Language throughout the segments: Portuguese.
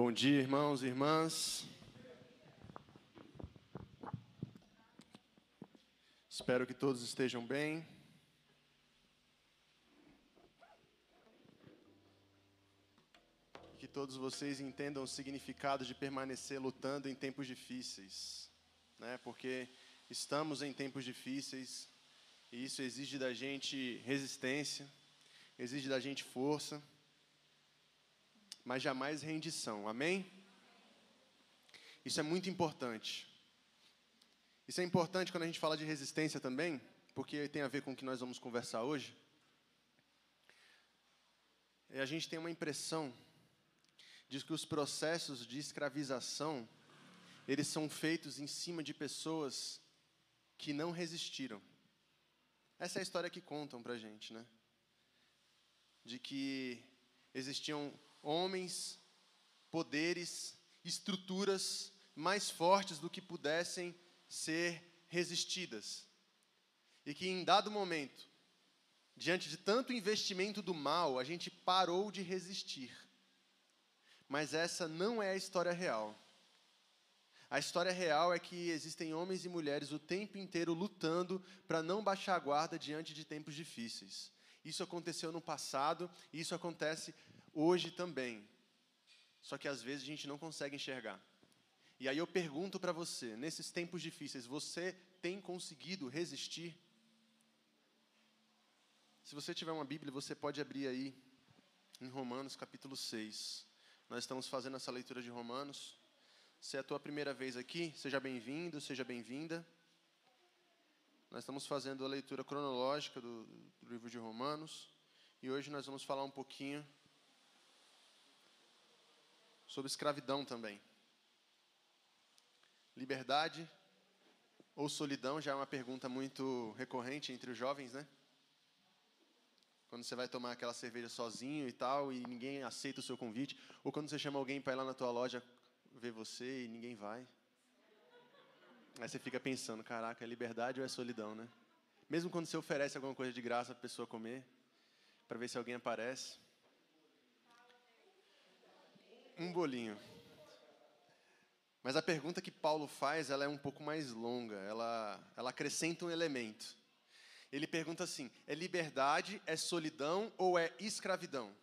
Bom dia, irmãos e irmãs. Espero que todos estejam bem. Que todos vocês entendam o significado de permanecer lutando em tempos difíceis, né? Porque estamos em tempos difíceis e isso exige da gente resistência, exige da gente força mas jamais rendição. Amém? Isso é muito importante. Isso é importante quando a gente fala de resistência também, porque tem a ver com o que nós vamos conversar hoje. E a gente tem uma impressão de que os processos de escravização eles são feitos em cima de pessoas que não resistiram. Essa é a história que contam para gente, né? De que existiam homens, poderes, estruturas mais fortes do que pudessem ser resistidas. E que em dado momento, diante de tanto investimento do mal, a gente parou de resistir. Mas essa não é a história real. A história real é que existem homens e mulheres o tempo inteiro lutando para não baixar a guarda diante de tempos difíceis. Isso aconteceu no passado e isso acontece hoje também. Só que às vezes a gente não consegue enxergar. E aí eu pergunto para você, nesses tempos difíceis, você tem conseguido resistir? Se você tiver uma Bíblia, você pode abrir aí em Romanos capítulo 6. Nós estamos fazendo essa leitura de Romanos. Se é a tua primeira vez aqui, seja bem-vindo, seja bem-vinda. Nós estamos fazendo a leitura cronológica do, do livro de Romanos. E hoje nós vamos falar um pouquinho sobre escravidão também. Liberdade ou solidão já é uma pergunta muito recorrente entre os jovens, né? Quando você vai tomar aquela cerveja sozinho e tal, e ninguém aceita o seu convite, ou quando você chama alguém para ir lá na tua loja ver você e ninguém vai. Aí você fica pensando, caraca, é liberdade ou é solidão, né? Mesmo quando você oferece alguma coisa de graça para a pessoa comer, para ver se alguém aparece um bolinho. Mas a pergunta que Paulo faz, ela é um pouco mais longa, ela, ela acrescenta um elemento. Ele pergunta assim: é liberdade, é solidão ou é escravidão?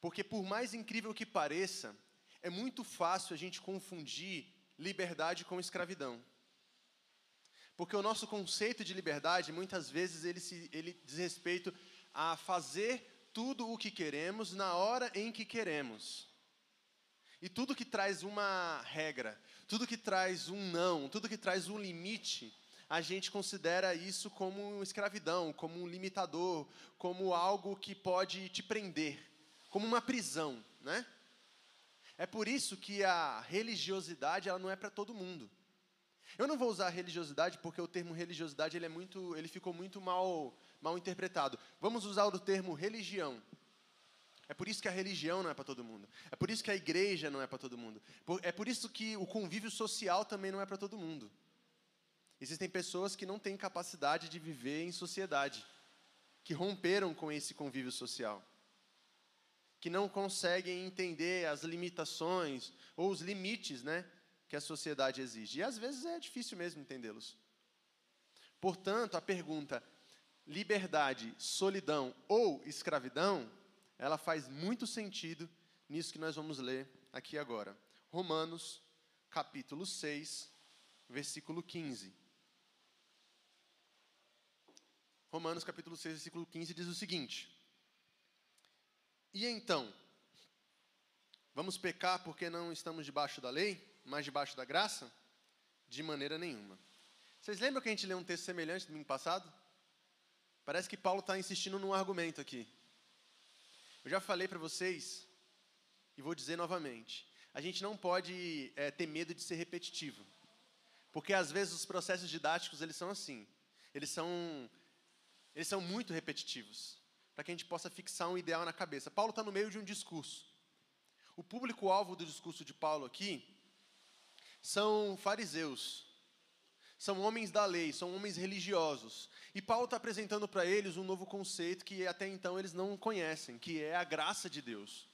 Porque, por mais incrível que pareça, é muito fácil a gente confundir liberdade com escravidão. Porque o nosso conceito de liberdade, muitas vezes, ele, se, ele diz respeito a fazer tudo o que queremos na hora em que queremos. E tudo que traz uma regra, tudo que traz um não, tudo que traz um limite, a gente considera isso como escravidão, como um limitador, como algo que pode te prender, como uma prisão, né? É por isso que a religiosidade ela não é para todo mundo. Eu não vou usar religiosidade porque o termo religiosidade ele é muito, ele ficou muito mal mal interpretado. Vamos usar o termo religião. É por isso que a religião não é para todo mundo. É por isso que a igreja não é para todo mundo. É por isso que o convívio social também não é para todo mundo. Existem pessoas que não têm capacidade de viver em sociedade, que romperam com esse convívio social, que não conseguem entender as limitações ou os limites, né, que a sociedade exige. E às vezes é difícil mesmo entendê-los. Portanto, a pergunta liberdade, solidão ou escravidão ela faz muito sentido nisso que nós vamos ler aqui agora. Romanos, capítulo 6, versículo 15. Romanos, capítulo 6, versículo 15 diz o seguinte: E então, vamos pecar porque não estamos debaixo da lei, mas debaixo da graça? De maneira nenhuma. Vocês lembram que a gente leu um texto semelhante domingo passado? Parece que Paulo está insistindo num argumento aqui. Eu já falei para vocês, e vou dizer novamente, a gente não pode é, ter medo de ser repetitivo. Porque às vezes os processos didáticos eles são assim. Eles são, eles são muito repetitivos. Para que a gente possa fixar um ideal na cabeça. Paulo está no meio de um discurso. O público-alvo do discurso de Paulo aqui são fariseus, são homens da lei, são homens religiosos. E Paulo está apresentando para eles um novo conceito que até então eles não conhecem, que é a graça de Deus.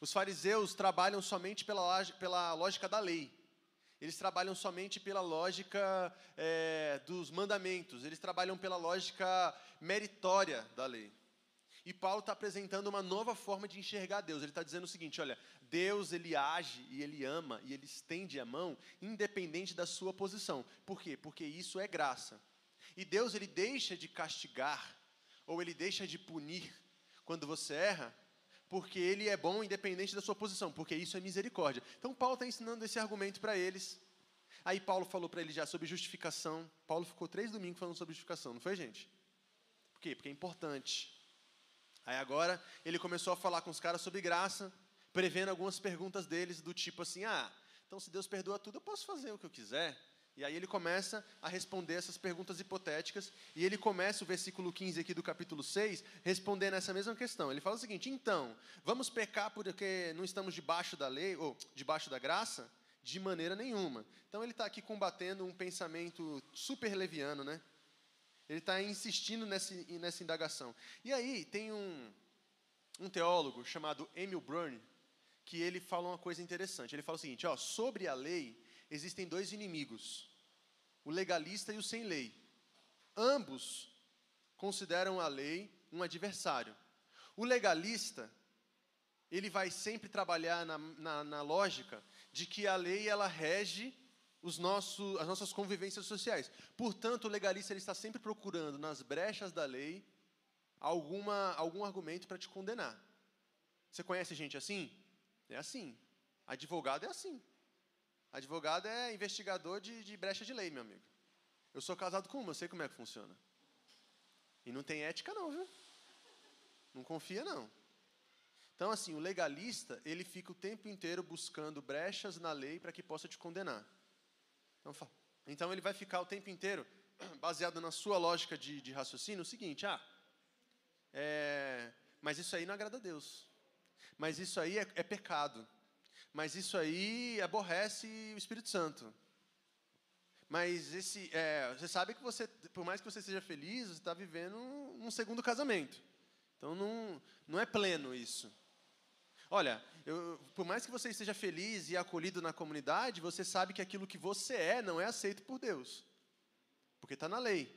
Os fariseus trabalham somente pela, pela lógica da lei. Eles trabalham somente pela lógica é, dos mandamentos. Eles trabalham pela lógica meritória da lei. E Paulo está apresentando uma nova forma de enxergar Deus. Ele está dizendo o seguinte: olha, Deus ele age e ele ama e ele estende a mão, independente da sua posição. Por quê? Porque isso é graça. E Deus ele deixa de castigar ou ele deixa de punir quando você erra, porque ele é bom independente da sua posição, porque isso é misericórdia. Então Paulo está ensinando esse argumento para eles. Aí Paulo falou para eles já sobre justificação. Paulo ficou três domingos falando sobre justificação, não foi, gente? Por quê? Porque é importante. Aí agora ele começou a falar com os caras sobre graça, prevendo algumas perguntas deles do tipo assim: ah, então se Deus perdoa tudo, eu posso fazer o que eu quiser. E aí ele começa a responder essas perguntas hipotéticas, e ele começa o versículo 15 aqui do capítulo 6, respondendo essa mesma questão. Ele fala o seguinte: então, vamos pecar porque não estamos debaixo da lei, ou debaixo da graça? De maneira nenhuma. Então ele está aqui combatendo um pensamento super leviano, né? Ele está insistindo nessa, nessa indagação. E aí tem um, um teólogo chamado Emil Brunn, que ele fala uma coisa interessante. Ele fala o seguinte: ó, sobre a lei existem dois inimigos, o legalista e o sem lei. Ambos consideram a lei um adversário. O legalista, ele vai sempre trabalhar na, na, na lógica de que a lei ela rege os nossos, as nossas convivências sociais. Portanto, o legalista ele está sempre procurando nas brechas da lei alguma, algum argumento para te condenar. Você conhece gente assim? É assim. Advogado é assim. Advogado é investigador de, de brecha de lei, meu amigo. Eu sou casado com uma, eu sei como é que funciona. E não tem ética não, viu? Não confia não. Então, assim, o legalista, ele fica o tempo inteiro buscando brechas na lei para que possa te condenar. Então, então, ele vai ficar o tempo inteiro, baseado na sua lógica de, de raciocínio, o seguinte, ah, é, mas isso aí não agrada a Deus. Mas isso aí é, é pecado mas isso aí aborrece o Espírito Santo. Mas esse, é, você sabe que você, por mais que você seja feliz, você está vivendo um, segundo casamento. Então não, não é pleno isso. Olha, eu, por mais que você esteja feliz e acolhido na comunidade, você sabe que aquilo que você é não é aceito por Deus, porque está na lei.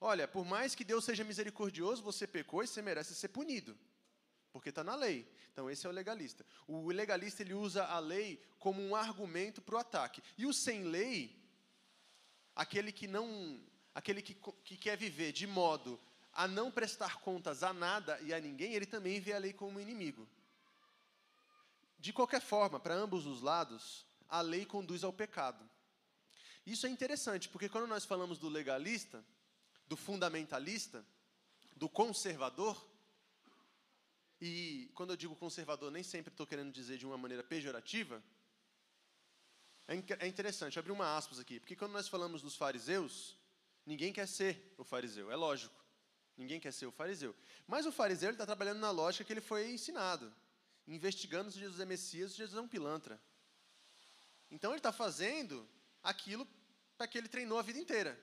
Olha, por mais que Deus seja misericordioso, você pecou e você merece ser punido porque está na lei. Então esse é o legalista. O legalista ele usa a lei como um argumento para o ataque. E o sem lei, aquele que não, aquele que, que quer viver de modo a não prestar contas a nada e a ninguém, ele também vê a lei como inimigo. De qualquer forma, para ambos os lados, a lei conduz ao pecado. Isso é interessante, porque quando nós falamos do legalista, do fundamentalista, do conservador, e quando eu digo conservador, nem sempre estou querendo dizer de uma maneira pejorativa. É, é interessante, abrir uma aspas aqui, porque quando nós falamos dos fariseus, ninguém quer ser o fariseu, é lógico. Ninguém quer ser o fariseu. Mas o fariseu está trabalhando na lógica que ele foi ensinado, investigando se Jesus é Messias, se Jesus é um pilantra. Então ele está fazendo aquilo para que ele treinou a vida inteira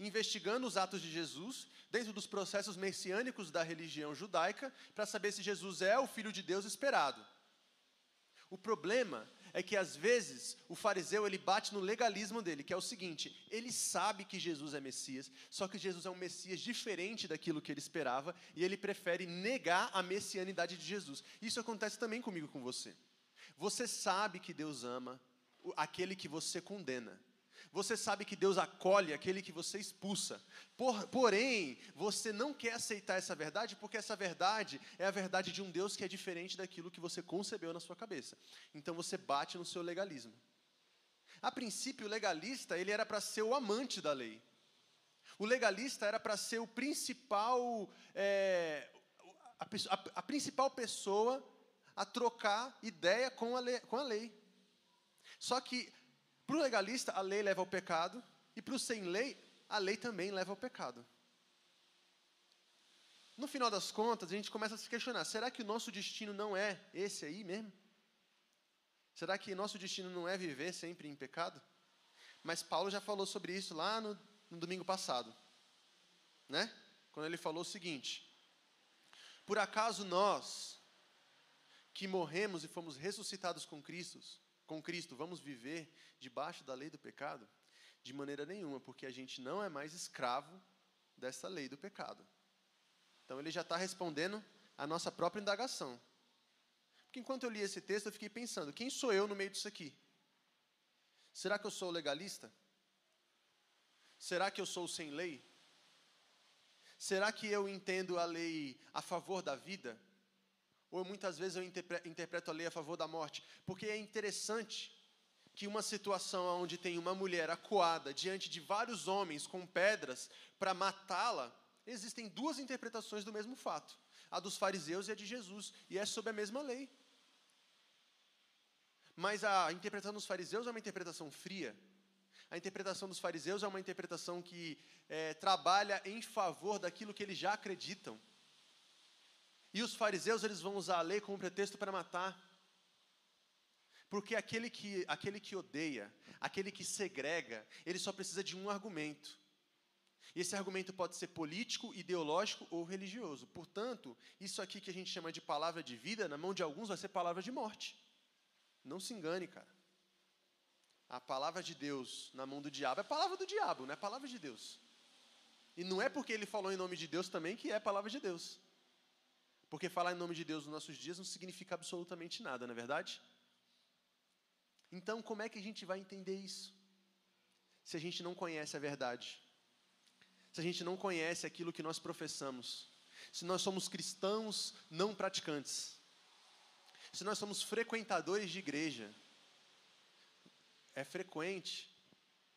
investigando os atos de Jesus dentro dos processos messiânicos da religião judaica para saber se Jesus é o filho de Deus esperado. O problema é que às vezes o fariseu ele bate no legalismo dele, que é o seguinte: ele sabe que Jesus é Messias, só que Jesus é um Messias diferente daquilo que ele esperava e ele prefere negar a messianidade de Jesus. Isso acontece também comigo com você. Você sabe que Deus ama aquele que você condena. Você sabe que Deus acolhe aquele que você expulsa. Por, porém, você não quer aceitar essa verdade porque essa verdade é a verdade de um Deus que é diferente daquilo que você concebeu na sua cabeça. Então você bate no seu legalismo. A princípio, o legalista ele era para ser o amante da lei. O legalista era para ser o principal, é, a, a, a, principal pessoa a trocar ideia com a lei. Com a lei. Só que para o legalista, a lei leva ao pecado, e para o sem lei, a lei também leva ao pecado. No final das contas, a gente começa a se questionar: será que o nosso destino não é esse aí mesmo? Será que nosso destino não é viver sempre em pecado? Mas Paulo já falou sobre isso lá no, no domingo passado, né? Quando ele falou o seguinte: Por acaso nós, que morremos e fomos ressuscitados com Cristo, com Cristo, vamos viver debaixo da lei do pecado? De maneira nenhuma, porque a gente não é mais escravo dessa lei do pecado. Então ele já está respondendo a nossa própria indagação. Porque enquanto eu li esse texto, eu fiquei pensando: quem sou eu no meio disso aqui? Será que eu sou legalista? Será que eu sou sem lei? Será que eu entendo a lei a favor da vida? Ou muitas vezes eu interpreto a lei a favor da morte? Porque é interessante que uma situação onde tem uma mulher acuada diante de vários homens com pedras para matá-la, existem duas interpretações do mesmo fato: a dos fariseus e a de Jesus, e é sob a mesma lei. Mas a interpretação dos fariseus é uma interpretação fria, a interpretação dos fariseus é uma interpretação que é, trabalha em favor daquilo que eles já acreditam. E os fariseus eles vão usar a lei como pretexto para matar. Porque aquele que, aquele que odeia, aquele que segrega, ele só precisa de um argumento. E esse argumento pode ser político, ideológico ou religioso. Portanto, isso aqui que a gente chama de palavra de vida, na mão de alguns vai ser palavra de morte. Não se engane, cara a palavra de Deus na mão do diabo é palavra do diabo, não é palavra de Deus. E não é porque ele falou em nome de Deus também que é palavra de Deus. Porque falar em nome de Deus nos nossos dias não significa absolutamente nada, não é verdade? Então, como é que a gente vai entender isso? Se a gente não conhece a verdade, se a gente não conhece aquilo que nós professamos, se nós somos cristãos não praticantes, se nós somos frequentadores de igreja, é frequente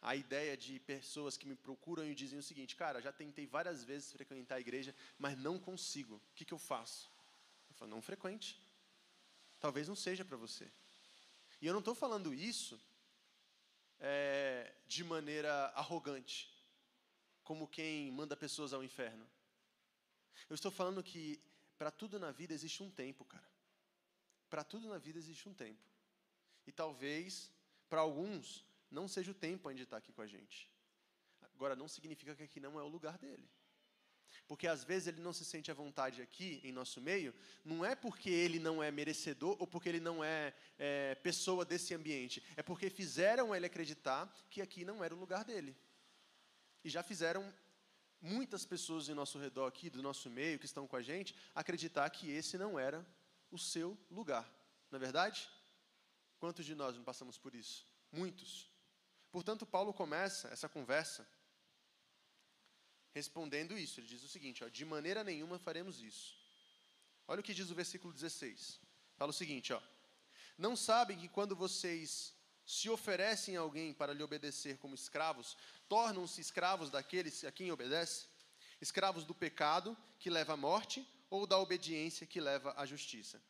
a ideia de pessoas que me procuram e dizem o seguinte: Cara, já tentei várias vezes frequentar a igreja, mas não consigo. O que, que eu faço? Eu falo: Não frequente. Talvez não seja para você. E eu não estou falando isso é, de maneira arrogante, como quem manda pessoas ao inferno. Eu estou falando que para tudo na vida existe um tempo, cara. Para tudo na vida existe um tempo. E talvez para alguns, não seja o tempo ainda de estar aqui com a gente. Agora, não significa que aqui não é o lugar dele. Porque às vezes ele não se sente à vontade aqui em nosso meio, não é porque ele não é merecedor ou porque ele não é, é, pessoa desse ambiente, é porque fizeram ele acreditar que aqui não era o lugar dele. E já fizeram muitas pessoas em nosso redor aqui, do nosso meio, que estão com a gente, acreditar que esse não era o seu lugar. Não é verdade? Quantos de nós não passamos por isso? Muitos. Portanto, Paulo começa essa conversa respondendo isso. Ele diz o seguinte: ó, de maneira nenhuma faremos isso. Olha o que diz o versículo 16. Fala o seguinte: ó, não sabem que quando vocês se oferecem a alguém para lhe obedecer como escravos, tornam-se escravos daqueles a quem obedece? Escravos do pecado, que leva à morte, ou da obediência, que leva à justiça?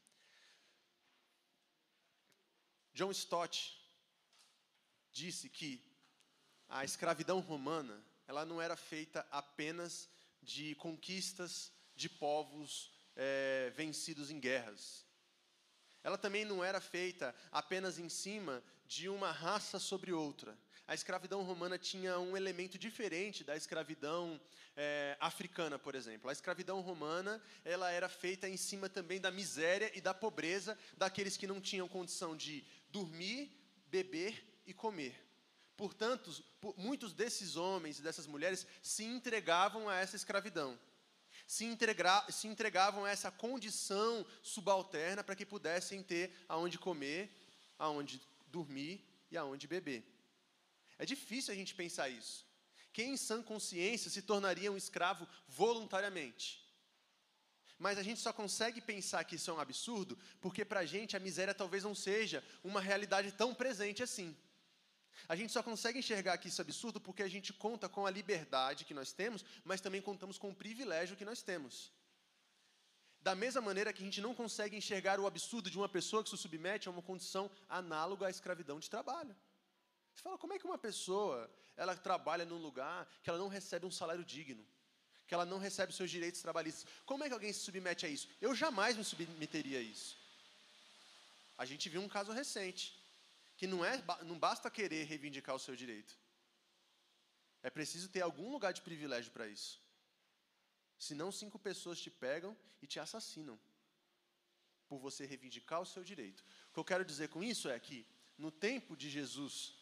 John Stott disse que a escravidão romana ela não era feita apenas de conquistas de povos é, vencidos em guerras. Ela também não era feita apenas em cima de uma raça sobre outra. A escravidão romana tinha um elemento diferente da escravidão é, africana, por exemplo. A escravidão romana ela era feita em cima também da miséria e da pobreza daqueles que não tinham condição de dormir, beber e comer. Portanto, muitos desses homens e dessas mulheres se entregavam a essa escravidão. Se, se entregavam a essa condição subalterna para que pudessem ter aonde comer, aonde dormir e aonde beber. É difícil a gente pensar isso. Quem em sã consciência se tornaria um escravo voluntariamente? Mas a gente só consegue pensar que isso é um absurdo porque para a gente a miséria talvez não seja uma realidade tão presente assim. A gente só consegue enxergar que isso é absurdo porque a gente conta com a liberdade que nós temos, mas também contamos com o privilégio que nós temos. Da mesma maneira que a gente não consegue enxergar o absurdo de uma pessoa que se submete a uma condição análoga à escravidão de trabalho. Você fala, como é que uma pessoa ela trabalha num lugar que ela não recebe um salário digno? que ela não recebe seus direitos trabalhistas. Como é que alguém se submete a isso? Eu jamais me submeteria a isso. A gente viu um caso recente, que não, é, não basta querer reivindicar o seu direito. É preciso ter algum lugar de privilégio para isso. Senão, cinco pessoas te pegam e te assassinam. por você reivindicar o seu direito. O que eu quero dizer com isso é que, no tempo de Jesus,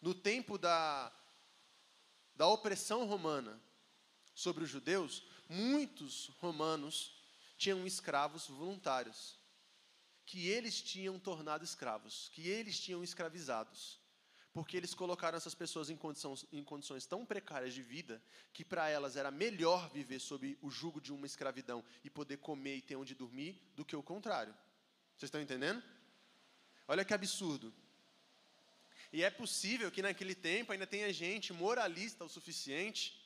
no tempo da, da opressão romana sobre os judeus, muitos romanos tinham escravos voluntários, que eles tinham tornado escravos, que eles tinham escravizados, porque eles colocaram essas pessoas em condições, em condições tão precárias de vida que para elas era melhor viver sob o jugo de uma escravidão e poder comer e ter onde dormir do que o contrário. Vocês estão entendendo? Olha que absurdo. E é possível que naquele tempo ainda tenha gente moralista o suficiente,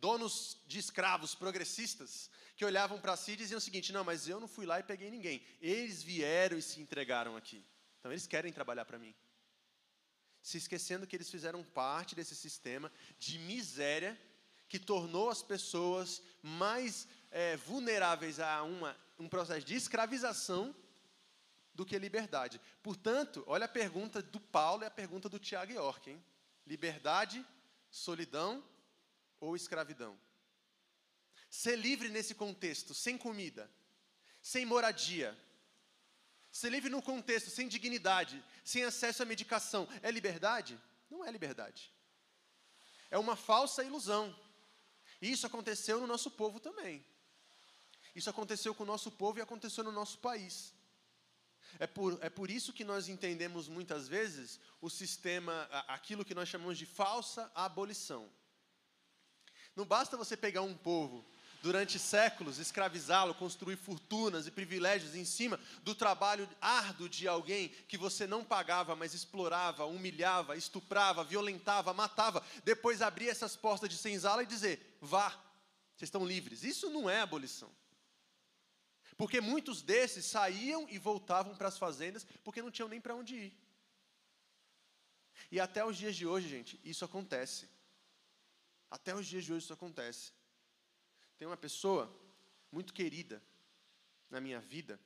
donos de escravos progressistas, que olhavam para si e diziam o seguinte: não, mas eu não fui lá e peguei ninguém. Eles vieram e se entregaram aqui. Então eles querem trabalhar para mim. Se esquecendo que eles fizeram parte desse sistema de miséria que tornou as pessoas mais é, vulneráveis a uma, um processo de escravização do que liberdade. Portanto, olha a pergunta do Paulo e a pergunta do Tiago York, hein? Liberdade, solidão ou escravidão? Ser livre nesse contexto, sem comida, sem moradia, ser livre no contexto sem dignidade, sem acesso à medicação, é liberdade? Não é liberdade. É uma falsa ilusão. E isso aconteceu no nosso povo também. Isso aconteceu com o nosso povo e aconteceu no nosso país. É por, é por isso que nós entendemos muitas vezes o sistema, aquilo que nós chamamos de falsa abolição. Não basta você pegar um povo durante séculos, escravizá-lo, construir fortunas e privilégios em cima do trabalho árduo de alguém que você não pagava, mas explorava, humilhava, estuprava, violentava, matava, depois abrir essas portas de senzala e dizer: vá, vocês estão livres. Isso não é abolição. Porque muitos desses saíam e voltavam para as fazendas porque não tinham nem para onde ir. E até os dias de hoje, gente, isso acontece. Até os dias de hoje isso acontece. Tem uma pessoa muito querida na minha vida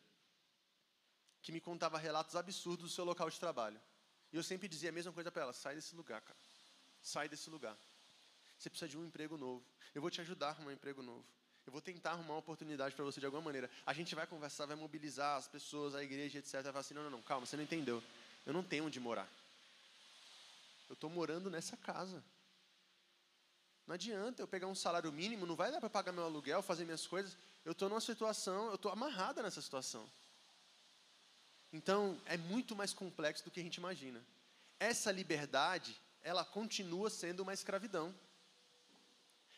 que me contava relatos absurdos do seu local de trabalho. E eu sempre dizia a mesma coisa para ela: sai desse lugar, cara. Sai desse lugar. Você precisa de um emprego novo. Eu vou te ajudar a arrumar um emprego novo. Eu vou tentar arrumar uma oportunidade para você de alguma maneira. A gente vai conversar, vai mobilizar as pessoas, a igreja, etc. Vai falar assim: não, não, não, calma, você não entendeu. Eu não tenho onde morar. Eu estou morando nessa casa. Não adianta eu pegar um salário mínimo, não vai dar para pagar meu aluguel, fazer minhas coisas. Eu estou numa situação, eu estou amarrada nessa situação. Então, é muito mais complexo do que a gente imagina. Essa liberdade, ela continua sendo uma escravidão.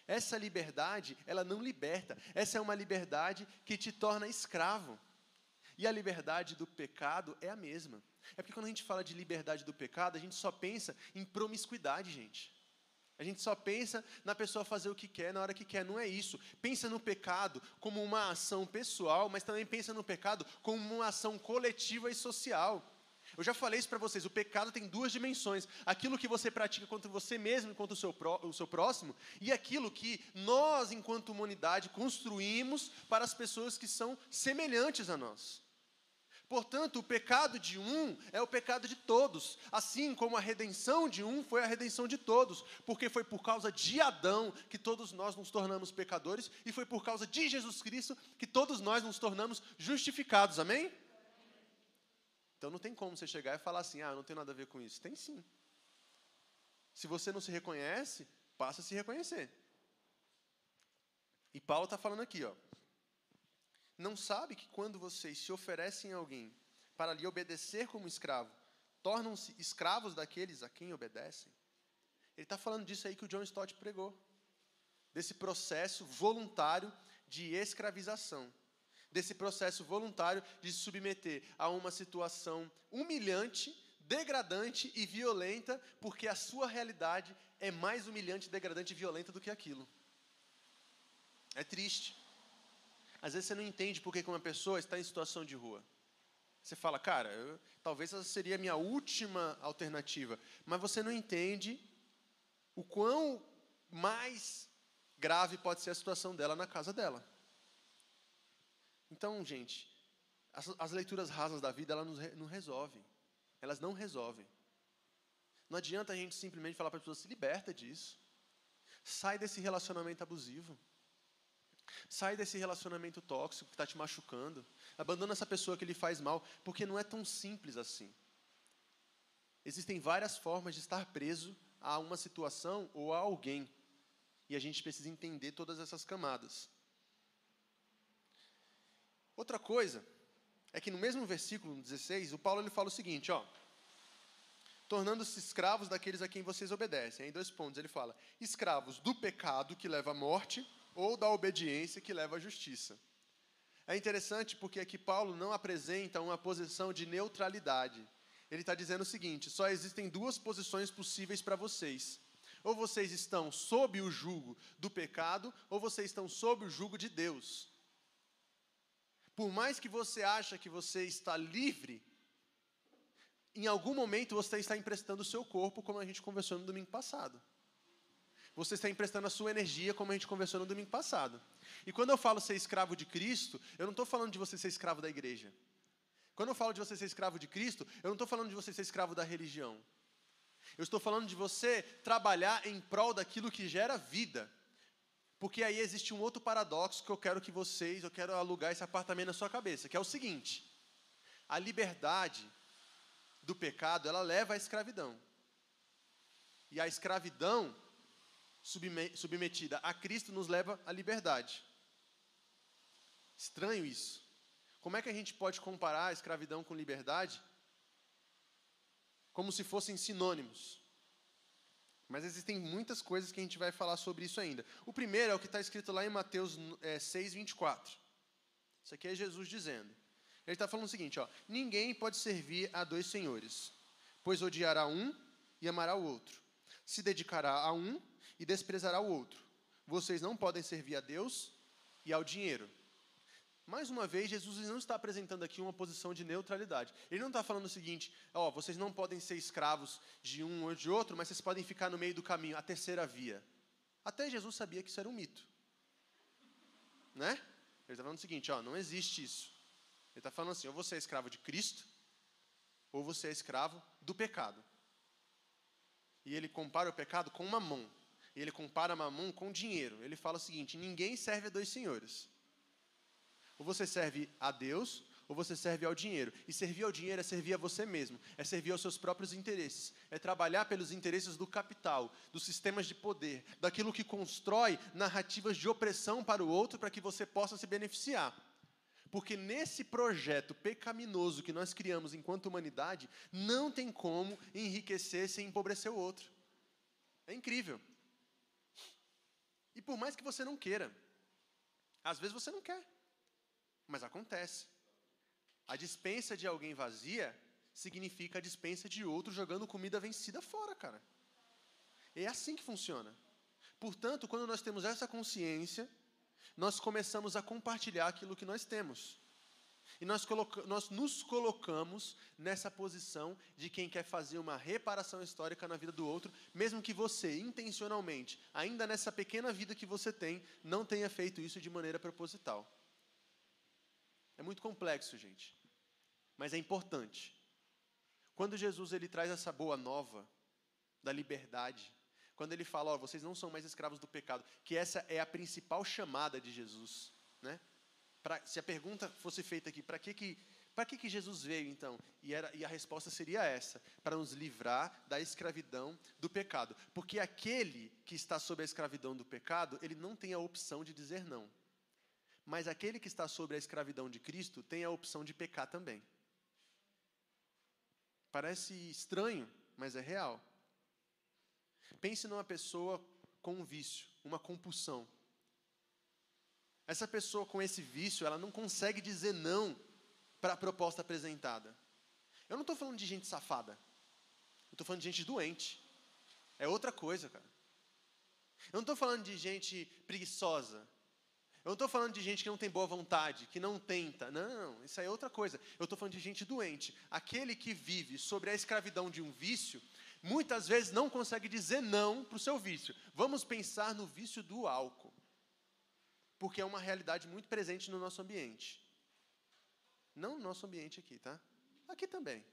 Essa liberdade, ela não liberta. Essa é uma liberdade que te torna escravo. E a liberdade do pecado é a mesma. É porque quando a gente fala de liberdade do pecado, a gente só pensa em promiscuidade, gente. A gente só pensa na pessoa fazer o que quer na hora que quer. Não é isso. Pensa no pecado como uma ação pessoal, mas também pensa no pecado como uma ação coletiva e social. Eu já falei isso para vocês, o pecado tem duas dimensões: aquilo que você pratica contra você mesmo contra o seu, pró, o seu próximo, e aquilo que nós, enquanto humanidade, construímos para as pessoas que são semelhantes a nós. Portanto, o pecado de um é o pecado de todos, assim como a redenção de um foi a redenção de todos, porque foi por causa de Adão que todos nós nos tornamos pecadores, e foi por causa de Jesus Cristo que todos nós nos tornamos justificados, amém? Então não tem como você chegar e falar assim: ah, não tem nada a ver com isso. Tem sim. Se você não se reconhece, passa a se reconhecer. E Paulo está falando aqui, ó. Não sabe que quando vocês se oferecem a alguém para lhe obedecer como escravo, tornam-se escravos daqueles a quem obedecem? Ele está falando disso aí que o John Stott pregou. Desse processo voluntário de escravização desse processo voluntário de se submeter a uma situação humilhante, degradante e violenta, porque a sua realidade é mais humilhante, degradante e violenta do que aquilo. É triste. Às vezes você não entende por que uma pessoa está em situação de rua. Você fala, cara, eu, talvez essa seria a minha última alternativa. Mas você não entende o quão mais grave pode ser a situação dela na casa dela. Então, gente, as, as leituras rasas da vida, elas não, não resolvem. Elas não resolvem. Não adianta a gente simplesmente falar para a pessoa, se liberta disso. Sai desse relacionamento abusivo. Sai desse relacionamento tóxico que está te machucando. Abandona essa pessoa que lhe faz mal, porque não é tão simples assim. Existem várias formas de estar preso a uma situação ou a alguém. E a gente precisa entender todas essas camadas. Outra coisa é que no mesmo versículo 16, o Paulo ele fala o seguinte, ó: tornando-se escravos daqueles a quem vocês obedecem. Em dois pontos ele fala: escravos do pecado que leva à morte ou da obediência que leva à justiça. É interessante porque aqui Paulo não apresenta uma posição de neutralidade. Ele está dizendo o seguinte: só existem duas posições possíveis para vocês. Ou vocês estão sob o jugo do pecado, ou vocês estão sob o jugo de Deus. Por mais que você ache que você está livre, em algum momento você está emprestando o seu corpo, como a gente conversou no domingo passado. Você está emprestando a sua energia, como a gente conversou no domingo passado. E quando eu falo ser escravo de Cristo, eu não estou falando de você ser escravo da igreja. Quando eu falo de você ser escravo de Cristo, eu não estou falando de você ser escravo da religião. Eu estou falando de você trabalhar em prol daquilo que gera vida. Porque aí existe um outro paradoxo que eu quero que vocês, eu quero alugar esse apartamento na sua cabeça, que é o seguinte: a liberdade do pecado, ela leva à escravidão. E a escravidão submetida a Cristo nos leva à liberdade. Estranho isso. Como é que a gente pode comparar a escravidão com liberdade? Como se fossem sinônimos. Mas existem muitas coisas que a gente vai falar sobre isso ainda. O primeiro é o que está escrito lá em Mateus é, 6, 24. Isso aqui é Jesus dizendo. Ele está falando o seguinte: ó, ninguém pode servir a dois senhores, pois odiará um e amará o outro. Se dedicará a um e desprezará o outro. Vocês não podem servir a Deus e ao dinheiro. Mais uma vez, Jesus não está apresentando aqui uma posição de neutralidade. Ele não está falando o seguinte: ó, vocês não podem ser escravos de um ou de outro, mas vocês podem ficar no meio do caminho, a terceira via. Até Jesus sabia que isso era um mito. Né? Ele está falando o seguinte: ó, não existe isso. Ele está falando assim: ou você é escravo de Cristo, ou você é escravo do pecado. E ele compara o pecado com mamão. E ele compara mamão com dinheiro. Ele fala o seguinte: ninguém serve a dois senhores. Ou você serve a Deus, ou você serve ao dinheiro. E servir ao dinheiro é servir a você mesmo, é servir aos seus próprios interesses, é trabalhar pelos interesses do capital, dos sistemas de poder, daquilo que constrói narrativas de opressão para o outro para que você possa se beneficiar. Porque nesse projeto pecaminoso que nós criamos enquanto humanidade, não tem como enriquecer sem empobrecer o outro. É incrível. E por mais que você não queira, às vezes você não quer, mas acontece. A dispensa de alguém vazia significa a dispensa de outro jogando comida vencida fora, cara. É assim que funciona. Portanto, quando nós temos essa consciência, nós começamos a compartilhar aquilo que nós temos. E nós, nós, nos colocamos nessa posição de quem quer fazer uma reparação histórica na vida do outro, mesmo que você, intencionalmente, ainda nessa pequena vida que você tem, não tenha feito isso de maneira proposital. É muito complexo, gente, mas é importante. Quando Jesus ele traz essa boa nova da liberdade, quando ele fala, ó, vocês não são mais escravos do pecado, que essa é a principal chamada de Jesus, né? Pra, se a pergunta fosse feita aqui, para que que que, que Jesus veio então? E, era, e a resposta seria essa: para nos livrar da escravidão do pecado. Porque aquele que está sob a escravidão do pecado, ele não tem a opção de dizer não. Mas aquele que está sob a escravidão de Cristo tem a opção de pecar também. Parece estranho, mas é real. Pense numa pessoa com um vício, uma compulsão. Essa pessoa com esse vício, ela não consegue dizer não para a proposta apresentada. Eu não estou falando de gente safada. Eu estou falando de gente doente. É outra coisa, cara. Eu não estou falando de gente preguiçosa. Eu não estou falando de gente que não tem boa vontade, que não tenta. Não, isso aí é outra coisa. Eu estou falando de gente doente. Aquele que vive sobre a escravidão de um vício, muitas vezes não consegue dizer não para o seu vício. Vamos pensar no vício do álcool, porque é uma realidade muito presente no nosso ambiente. Não no nosso ambiente aqui, tá? Aqui também.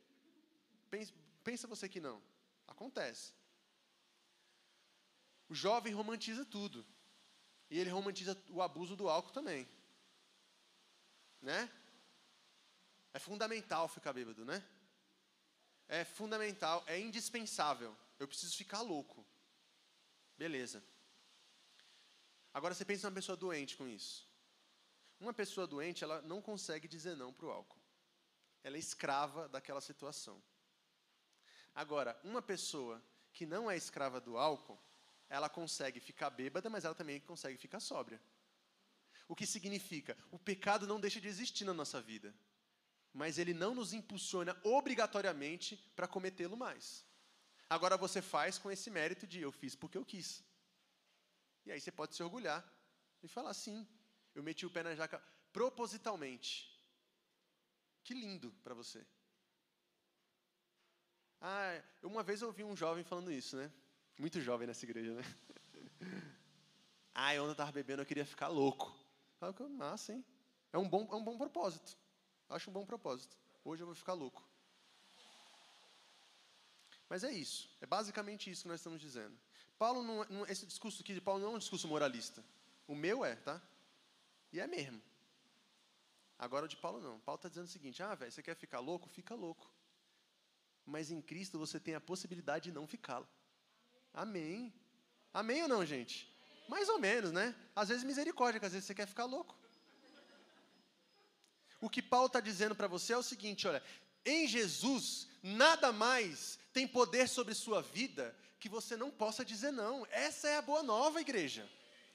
Pensa, pensa você que não. Acontece. O jovem romantiza tudo. E ele romantiza o abuso do álcool também. Né? É fundamental ficar bêbado, né? É fundamental, é indispensável. Eu preciso ficar louco. Beleza. Agora você pensa numa pessoa doente com isso. Uma pessoa doente, ela não consegue dizer não para o álcool. Ela é escrava daquela situação. Agora, uma pessoa que não é escrava do álcool, ela consegue ficar bêbada, mas ela também consegue ficar sóbria. O que significa? O pecado não deixa de existir na nossa vida, mas ele não nos impulsiona obrigatoriamente para cometê-lo mais. Agora você faz com esse mérito de eu fiz porque eu quis. E aí você pode se orgulhar e falar assim: eu meti o pé na jaca propositalmente. Que lindo para você. Ah, uma vez eu ouvi um jovem falando isso, né? Muito jovem nessa igreja, né? ah, eu estava bebendo, eu queria ficar louco. Fala que massa, hein? É um bom, é um bom propósito. Acho um bom propósito. Hoje eu vou ficar louco. Mas é isso. É basicamente isso que nós estamos dizendo. Paulo não, não, esse discurso aqui de Paulo não é um discurso moralista. O meu é, tá? E é mesmo. Agora o de Paulo não. Paulo está dizendo o seguinte: ah, velho, você quer ficar louco? Fica louco. Mas em Cristo você tem a possibilidade de não ficá-lo. Amém. Amém ou não, gente? Mais ou menos, né? Às vezes misericórdia, que às vezes você quer ficar louco. O que Paulo está dizendo para você é o seguinte: olha, em Jesus, nada mais tem poder sobre sua vida que você não possa dizer não. Essa é a boa nova, igreja.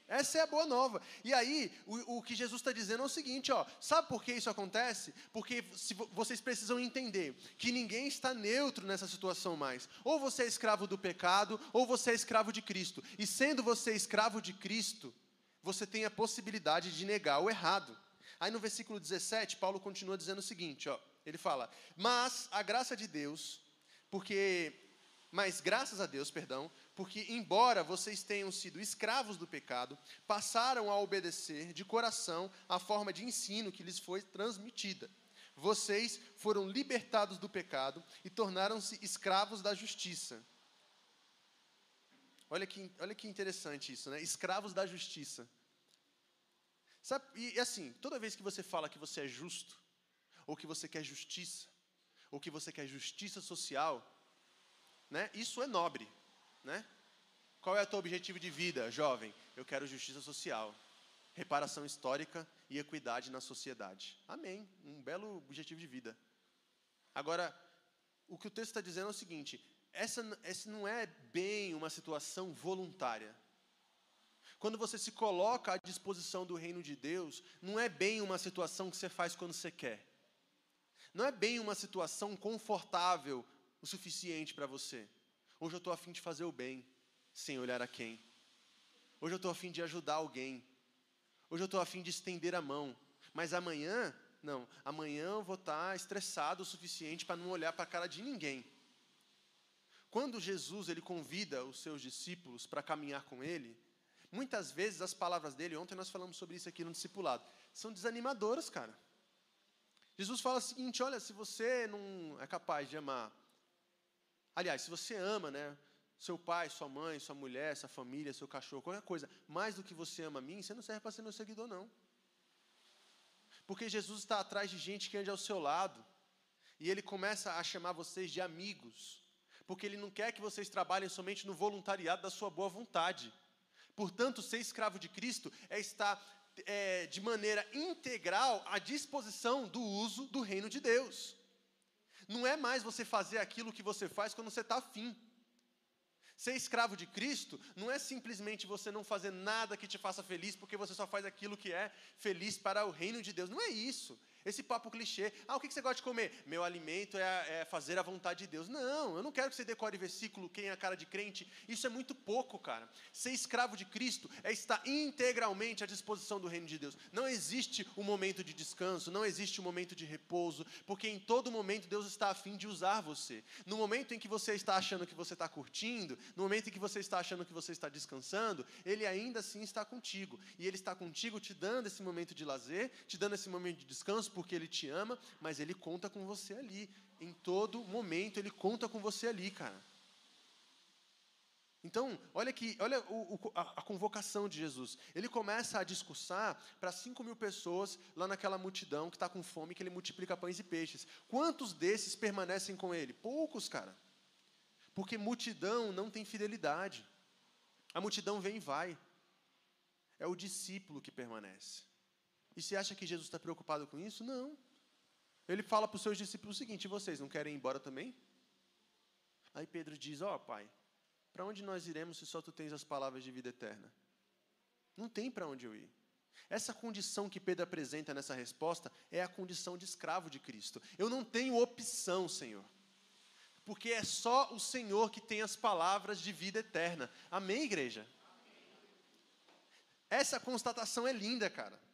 Essa é a boa nova. E aí, o, o que Jesus está dizendo é o seguinte: ó, sabe por que isso acontece? Porque se, vocês precisam entender que ninguém está neutro nessa situação mais. Ou você é escravo do pecado, ou você é escravo de Cristo. E sendo você escravo de Cristo, você tem a possibilidade de negar o errado. Aí no versículo 17, Paulo continua dizendo o seguinte: ó, ele fala: Mas a graça de Deus, porque. Mas graças a Deus, perdão, porque, embora vocês tenham sido escravos do pecado, passaram a obedecer de coração a forma de ensino que lhes foi transmitida. Vocês foram libertados do pecado e tornaram-se escravos da justiça. Olha que, olha que interessante isso, né? Escravos da justiça. Sabe, e assim, toda vez que você fala que você é justo, ou que você quer justiça, ou que você quer justiça social, né? Isso é nobre. Né? Qual é o teu objetivo de vida, jovem? Eu quero justiça social, reparação histórica e equidade na sociedade. Amém. Um belo objetivo de vida. Agora, o que o texto está dizendo é o seguinte: essa, essa não é bem uma situação voluntária. Quando você se coloca à disposição do reino de Deus, não é bem uma situação que você faz quando você quer. Não é bem uma situação confortável o suficiente para você. Hoje eu estou afim de fazer o bem, sem olhar a quem. Hoje eu estou afim de ajudar alguém. Hoje eu estou afim de estender a mão. Mas amanhã, não. Amanhã eu vou estar tá estressado o suficiente para não olhar para a cara de ninguém. Quando Jesus ele convida os seus discípulos para caminhar com ele, muitas vezes as palavras dele, ontem nós falamos sobre isso aqui no discipulado, são desanimadoras, cara. Jesus fala o seguinte: olha, se você não é capaz de amar Aliás, se você ama, né, seu pai, sua mãe, sua mulher, sua família, seu cachorro, qualquer coisa, mais do que você ama a mim, você não serve para ser meu seguidor, não. Porque Jesus está atrás de gente que ande ao seu lado. E ele começa a chamar vocês de amigos. Porque ele não quer que vocês trabalhem somente no voluntariado da sua boa vontade. Portanto, ser escravo de Cristo é estar é, de maneira integral à disposição do uso do reino de Deus. Não é mais você fazer aquilo que você faz quando você está afim. Ser escravo de Cristo não é simplesmente você não fazer nada que te faça feliz porque você só faz aquilo que é feliz para o reino de Deus. Não é isso. Esse papo clichê. Ah, o que você gosta de comer? Meu alimento é, é, fazer a vontade de Deus. Não, eu não quero que você decore versículo, quem é a cara de crente. Isso é muito pouco, cara. Ser escravo de Cristo é estar integralmente à disposição do reino de Deus. Não existe um momento de descanso, não existe um momento de repouso, porque em todo momento Deus está afim de usar você. No momento em que você está achando que você está curtindo, no momento em que você está achando que você está descansando, Ele ainda assim está contigo. E Ele está contigo te dando esse momento de lazer, te dando esse momento de descanso porque Ele te ama, mas Ele conta com você ali. Em todo momento Ele conta com você ali, cara. Então, olha aqui, olha o, o, a, a, convocação de Jesus. Ele começa a discursar para 5 mil pessoas lá naquela multidão que está com fome, que ele multiplica pães e peixes. Quantos desses permanecem com ele? Poucos, cara. Porque multidão não tem fidelidade. A multidão vem e vai. É o discípulo que permanece. E você acha que Jesus está preocupado com isso? Não. Ele fala para os seus discípulos o seguinte: vocês não querem ir embora também? Aí Pedro diz: Ó, oh, pai, para onde nós iremos se só tu tens as palavras de vida eterna? Não tem para onde eu ir. Essa condição que Pedro apresenta nessa resposta é a condição de escravo de Cristo. Eu não tenho opção, Senhor. Porque é só o Senhor que tem as palavras de vida eterna. Amém, igreja? Essa constatação é linda, cara.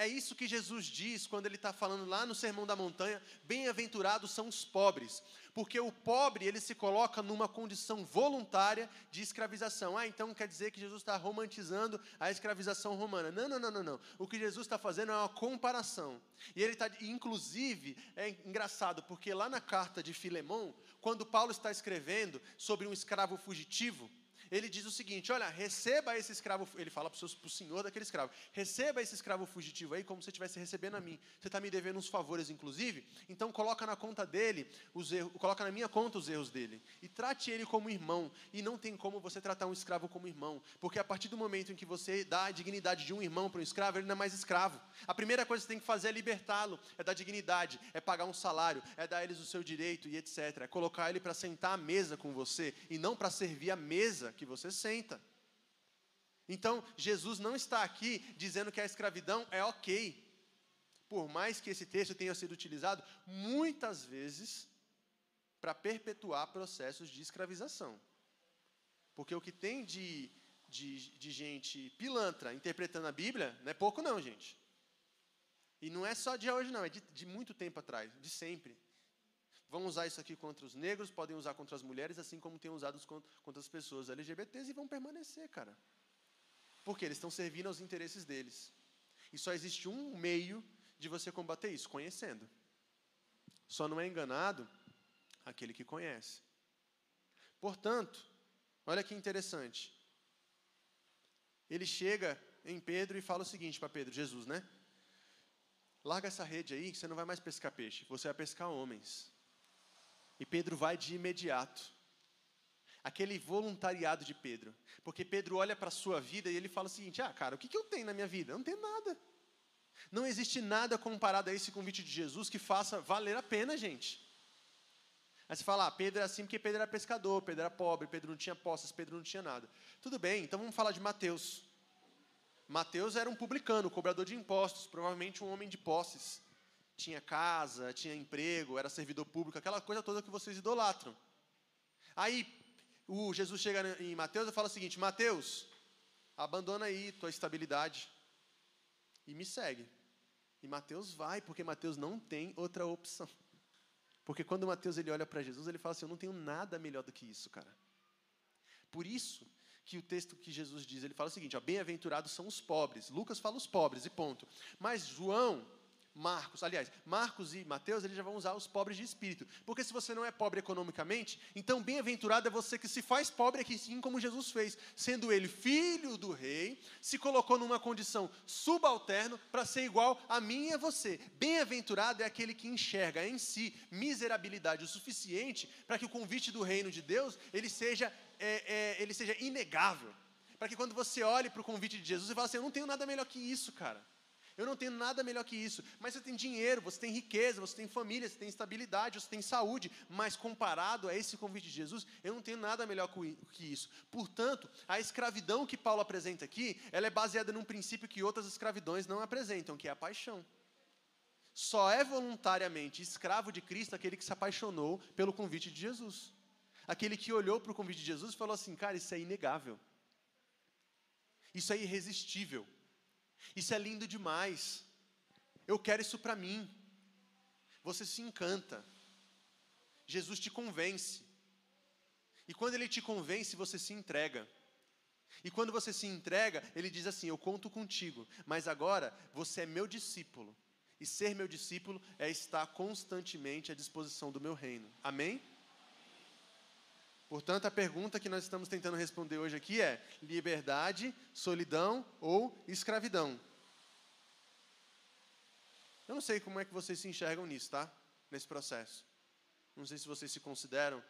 É isso que Jesus diz quando ele está falando lá no Sermão da Montanha: bem-aventurados são os pobres, porque o pobre ele se coloca numa condição voluntária de escravização. Ah, então quer dizer que Jesus está romantizando a escravização romana? Não, não, não, não, não. O que Jesus está fazendo é uma comparação. E ele está, inclusive, é engraçado porque lá na carta de Filemão, quando Paulo está escrevendo sobre um escravo fugitivo, ele diz o seguinte: olha, receba esse escravo, ele fala para o senhor daquele escravo, receba esse escravo fugitivo aí como se estivesse recebendo a mim. Você está me devendo uns favores, inclusive, então coloca na conta dele os erros, coloca na minha conta os erros dele. E trate ele como irmão. E não tem como você tratar um escravo como irmão. Porque a partir do momento em que você dá a dignidade de um irmão para um escravo, ele não é mais escravo. A primeira coisa que você tem que fazer é libertá-lo, é dar dignidade, é pagar um salário, é dar a eles o seu direito e etc. É colocar ele para sentar à mesa com você e não para servir a mesa que você senta. Então, Jesus não está aqui dizendo que a escravidão é ok. Por mais que esse texto tenha sido utilizado muitas vezes para perpetuar processos de escravização. Porque o que tem de, de, de gente pilantra interpretando a Bíblia não é pouco, não, gente. E não é só de hoje, não, é de, de muito tempo atrás, de sempre. Vão usar isso aqui contra os negros, podem usar contra as mulheres, assim como têm usado contra as pessoas LGBTs e vão permanecer, cara. Porque eles estão servindo aos interesses deles. E só existe um meio de você combater isso, conhecendo. Só não é enganado aquele que conhece. Portanto, olha que interessante. Ele chega em Pedro e fala o seguinte para Pedro, Jesus, né? Larga essa rede aí, que você não vai mais pescar peixe, você vai pescar homens. E Pedro vai de imediato. Aquele voluntariado de Pedro. Porque Pedro olha para a sua vida e ele fala o seguinte: Ah, cara, o que, que eu tenho na minha vida? Eu não tenho nada. Não existe nada comparado a esse convite de Jesus que faça valer a pena, gente. Aí você fala, ah, Pedro é assim porque Pedro era pescador, Pedro era pobre, Pedro não tinha posses, Pedro não tinha nada. Tudo bem, então vamos falar de Mateus. Mateus era um publicano, cobrador de impostos, provavelmente um homem de posses tinha casa, tinha emprego, era servidor público, aquela coisa toda que vocês idolatram. Aí o Jesus chega em Mateus e fala o seguinte: Mateus, abandona aí tua estabilidade e me segue. E Mateus vai, porque Mateus não tem outra opção. Porque quando Mateus ele olha para Jesus, ele fala assim: Eu não tenho nada melhor do que isso, cara. Por isso que o texto que Jesus diz, ele fala o seguinte: Bem-aventurados são os pobres. Lucas fala os pobres e ponto. Mas João Marcos, aliás, Marcos e Mateus, eles já vão usar os pobres de espírito. Porque se você não é pobre economicamente, então bem-aventurado é você que se faz pobre aqui, sim, como Jesus fez. Sendo ele filho do rei, se colocou numa condição subalterno para ser igual a mim e a você. Bem-aventurado é aquele que enxerga em si miserabilidade o suficiente para que o convite do reino de Deus ele seja, é, é, ele seja inegável. Para que quando você olhe para o convite de Jesus, você fale assim: Eu não tenho nada melhor que isso, cara. Eu não tenho nada melhor que isso. Mas você tem dinheiro, você tem riqueza, você tem família, você tem estabilidade, você tem saúde. Mas comparado a esse convite de Jesus, eu não tenho nada melhor que isso. Portanto, a escravidão que Paulo apresenta aqui, ela é baseada num princípio que outras escravidões não apresentam, que é a paixão. Só é voluntariamente escravo de Cristo aquele que se apaixonou pelo convite de Jesus. Aquele que olhou para o convite de Jesus e falou assim: cara, isso é inegável. Isso é irresistível. Isso é lindo demais. Eu quero isso para mim. Você se encanta. Jesus te convence. E quando ele te convence, você se entrega. E quando você se entrega, ele diz assim: Eu conto contigo, mas agora você é meu discípulo. E ser meu discípulo é estar constantemente à disposição do meu reino. Amém? Portanto, a pergunta que nós estamos tentando responder hoje aqui é: liberdade, solidão ou escravidão? Eu não sei como é que vocês se enxergam nisso, tá? Nesse processo. Não sei se vocês se consideram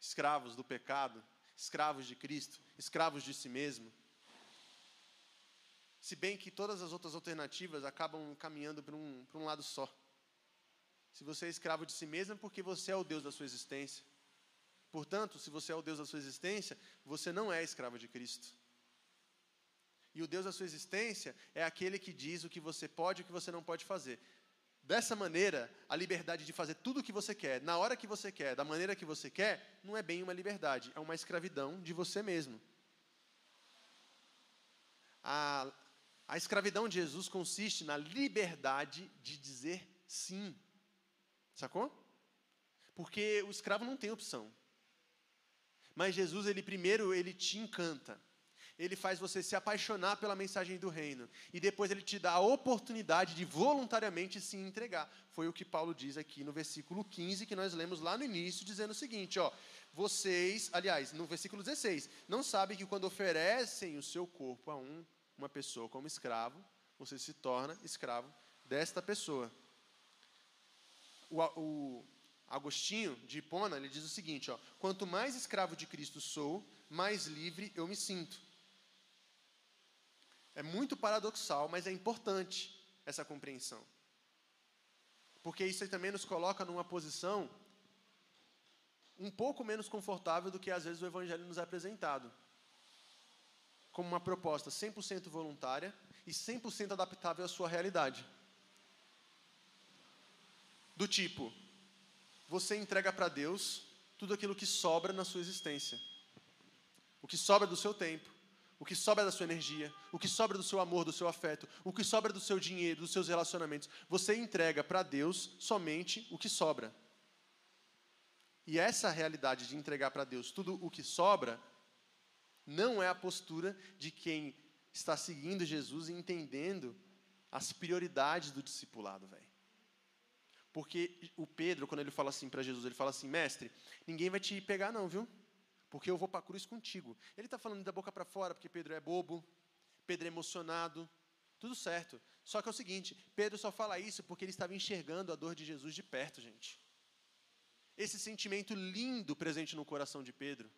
escravos do pecado, escravos de Cristo, escravos de si mesmo. Se bem que todas as outras alternativas acabam caminhando para um, para um lado só. Se você é escravo de si mesmo, é porque você é o Deus da sua existência. Portanto, se você é o Deus da sua existência, você não é escravo de Cristo. E o Deus da sua existência é aquele que diz o que você pode e o que você não pode fazer. Dessa maneira, a liberdade de fazer tudo o que você quer, na hora que você quer, da maneira que você quer, não é bem uma liberdade, é uma escravidão de você mesmo. A, a escravidão de Jesus consiste na liberdade de dizer sim. Sacou? Porque o escravo não tem opção. Mas Jesus, ele primeiro, ele te encanta ele faz você se apaixonar pela mensagem do reino. E depois ele te dá a oportunidade de voluntariamente se entregar. Foi o que Paulo diz aqui no versículo 15, que nós lemos lá no início, dizendo o seguinte: ó, vocês, aliás, no versículo 16, não sabem que quando oferecem o seu corpo a um, uma pessoa como escravo, você se torna escravo desta pessoa. O, o Agostinho de Hipona, ele diz o seguinte, ó, quanto mais escravo de Cristo sou, mais livre eu me sinto. É muito paradoxal, mas é importante essa compreensão. Porque isso também nos coloca numa posição um pouco menos confortável do que às vezes o Evangelho nos é apresentado. Como uma proposta 100% voluntária e 100% adaptável à sua realidade. Do tipo, você entrega para Deus tudo aquilo que sobra na sua existência. O que sobra do seu tempo, o que sobra da sua energia, o que sobra do seu amor, do seu afeto, o que sobra do seu dinheiro, dos seus relacionamentos. Você entrega para Deus somente o que sobra. E essa realidade de entregar para Deus tudo o que sobra não é a postura de quem está seguindo Jesus e entendendo as prioridades do discipulado, velho. Porque o Pedro, quando ele fala assim para Jesus, ele fala assim: Mestre, ninguém vai te pegar, não, viu? porque eu vou para a cruz contigo. Ele está falando da boca para fora porque Pedro é bobo, Pedro é emocionado, tudo certo. Só que é o seguinte: Pedro só fala isso porque ele estava enxergando a dor de Jesus de perto, gente. Esse sentimento lindo presente no coração de Pedro.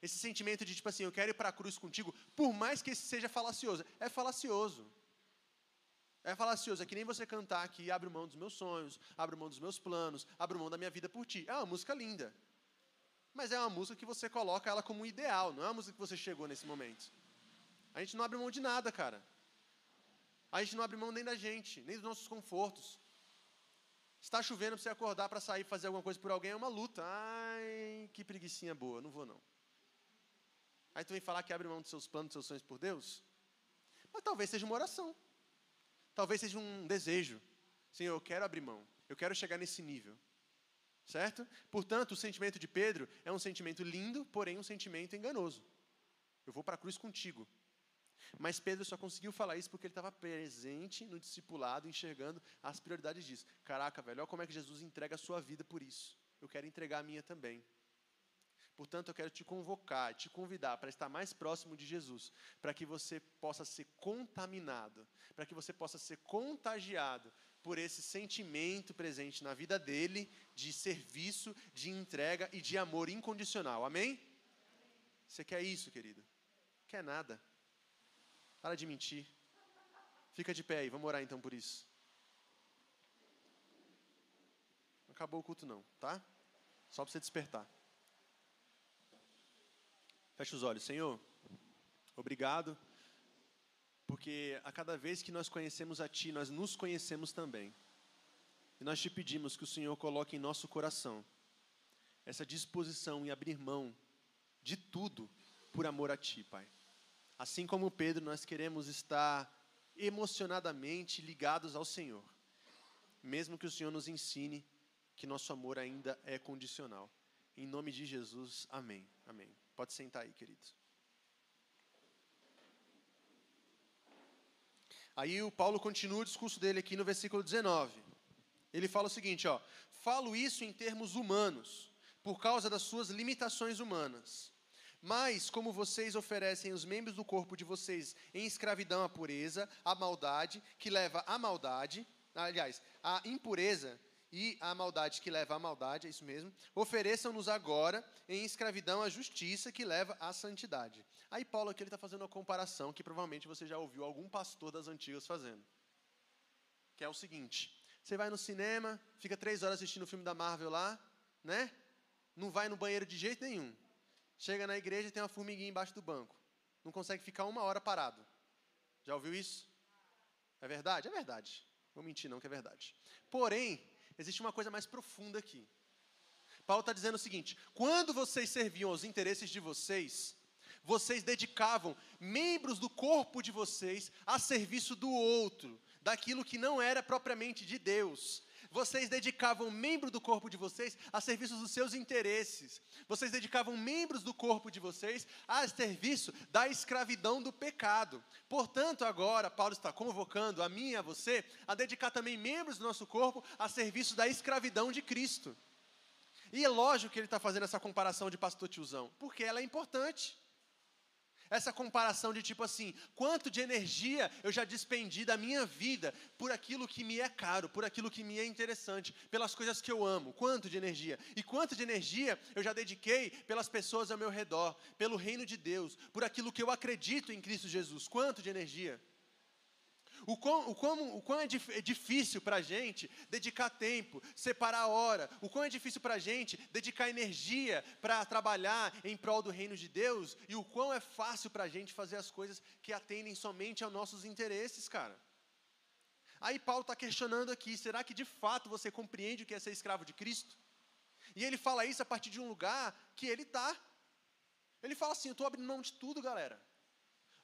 Esse sentimento de tipo assim, eu quero ir para a cruz contigo, por mais que esse seja falacioso. É falacioso. É falacioso, é que nem você cantar aqui, abro mão dos meus sonhos, abro mão dos meus planos, abro mão da minha vida por ti. É uma música linda. Mas é uma música que você coloca ela como ideal, não é uma música que você chegou nesse momento. A gente não abre mão de nada, cara. A gente não abre mão nem da gente, nem dos nossos confortos. Está chovendo para você acordar para sair fazer alguma coisa por alguém é uma luta. Ai, que preguiçinha boa, não vou não. Aí tu vem falar que abre mão dos seus planos, dos seus sonhos por Deus? Mas talvez seja uma oração. Talvez seja um desejo. Senhor, eu quero abrir mão. Eu quero chegar nesse nível. Certo? Portanto, o sentimento de Pedro é um sentimento lindo, porém um sentimento enganoso. Eu vou para a cruz contigo. Mas Pedro só conseguiu falar isso porque ele estava presente no discipulado, enxergando as prioridades disso. Caraca, velho, olha como é que Jesus entrega a sua vida por isso. Eu quero entregar a minha também. Portanto, eu quero te convocar, te convidar para estar mais próximo de Jesus, para que você possa ser contaminado, para que você possa ser contagiado por esse sentimento presente na vida dele de serviço, de entrega e de amor incondicional. Amém? Você quer isso, querido? Quer nada. Para de mentir. Fica de pé aí, vamos orar então por isso. Acabou o culto não, tá? Só para você despertar. Feche os olhos, Senhor. Obrigado porque a cada vez que nós conhecemos a Ti, nós nos conhecemos também. E nós te pedimos que o Senhor coloque em nosso coração essa disposição em abrir mão de tudo por amor a Ti, Pai. Assim como Pedro, nós queremos estar emocionadamente ligados ao Senhor, mesmo que o Senhor nos ensine que nosso amor ainda é condicional. Em nome de Jesus, amém. Amém. Pode sentar aí, queridos. Aí o Paulo continua o discurso dele aqui no versículo 19. Ele fala o seguinte, ó: "Falo isso em termos humanos, por causa das suas limitações humanas. Mas, como vocês oferecem os membros do corpo de vocês em escravidão à pureza, à maldade, que leva à maldade, aliás, à impureza e à maldade que leva à maldade, é isso mesmo, ofereçam-nos agora em escravidão à justiça que leva à santidade. Aí Paulo aqui está fazendo uma comparação que provavelmente você já ouviu algum pastor das antigas fazendo. Que é o seguinte, você vai no cinema, fica três horas assistindo o filme da Marvel lá, né? Não vai no banheiro de jeito nenhum. Chega na igreja e tem uma formiguinha embaixo do banco. Não consegue ficar uma hora parado. Já ouviu isso? É verdade? É verdade. Vou mentir não que é verdade. Porém, existe uma coisa mais profunda aqui. Paulo está dizendo o seguinte: quando vocês serviam aos interesses de vocês, vocês dedicavam membros do corpo de vocês a serviço do outro, daquilo que não era propriamente de Deus. Vocês dedicavam membro do corpo de vocês a serviço dos seus interesses. Vocês dedicavam membros do corpo de vocês a serviço da escravidão do pecado. Portanto, agora, Paulo está convocando a mim e a você a dedicar também membros do nosso corpo a serviço da escravidão de Cristo. E é lógico que ele está fazendo essa comparação de pastor tiozão, porque ela é importante essa comparação de tipo assim, quanto de energia eu já despendi da minha vida por aquilo que me é caro, por aquilo que me é interessante, pelas coisas que eu amo, quanto de energia, e quanto de energia eu já dediquei pelas pessoas ao meu redor, pelo reino de Deus, por aquilo que eu acredito em Cristo Jesus, quanto de energia. O quão, o quão, o quão é, é difícil para a gente dedicar tempo, separar hora, o quão é difícil para a gente dedicar energia para trabalhar em prol do reino de Deus, e o quão é fácil para a gente fazer as coisas que atendem somente aos nossos interesses, cara. Aí Paulo está questionando aqui: será que de fato você compreende o que é ser escravo de Cristo? E ele fala isso a partir de um lugar que ele está. Ele fala assim: eu estou abrindo mão de tudo, galera.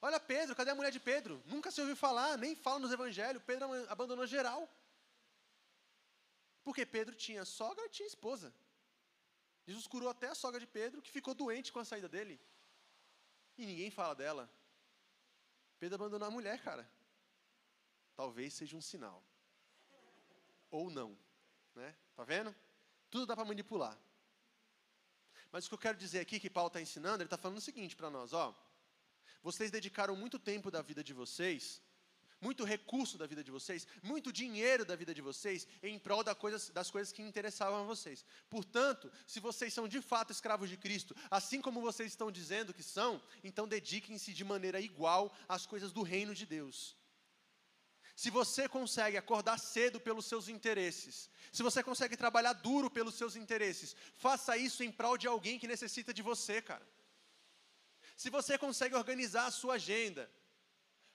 Olha Pedro, cadê a mulher de Pedro? Nunca se ouviu falar, nem fala nos evangelhos. Pedro abandonou geral. Porque Pedro tinha sogra e tinha esposa. Jesus curou até a sogra de Pedro, que ficou doente com a saída dele. E ninguém fala dela. Pedro abandonou a mulher, cara. Talvez seja um sinal. Ou não. Né? Tá vendo? Tudo dá para manipular. Mas o que eu quero dizer aqui, que Paulo está ensinando, ele está falando o seguinte para nós, ó. Vocês dedicaram muito tempo da vida de vocês, muito recurso da vida de vocês, muito dinheiro da vida de vocês em prol coisas, das coisas que interessavam a vocês. Portanto, se vocês são de fato escravos de Cristo, assim como vocês estão dizendo que são, então dediquem-se de maneira igual às coisas do reino de Deus. Se você consegue acordar cedo pelos seus interesses, se você consegue trabalhar duro pelos seus interesses, faça isso em prol de alguém que necessita de você, cara. Se você consegue organizar a sua agenda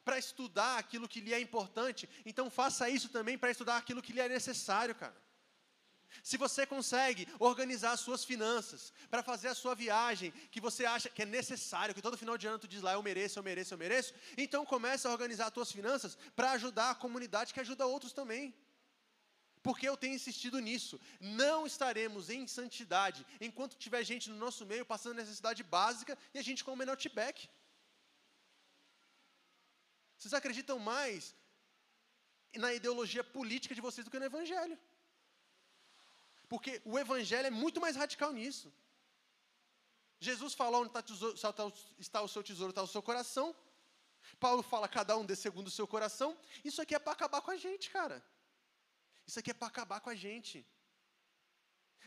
para estudar aquilo que lhe é importante, então faça isso também para estudar aquilo que lhe é necessário, cara. Se você consegue organizar as suas finanças para fazer a sua viagem que você acha que é necessário, que todo final de ano tu diz lá eu mereço, eu mereço, eu mereço, então comece a organizar as tuas finanças para ajudar a comunidade que ajuda outros também porque eu tenho insistido nisso. Não estaremos em santidade enquanto tiver gente no nosso meio passando necessidade básica e a gente com o menor back. Vocês acreditam mais na ideologia política de vocês do que no Evangelho. Porque o Evangelho é muito mais radical nisso. Jesus falou onde está o seu tesouro, está o seu coração. Paulo fala, cada um dê segundo o seu coração. Isso aqui é para acabar com a gente, cara. Isso aqui é para acabar com a gente.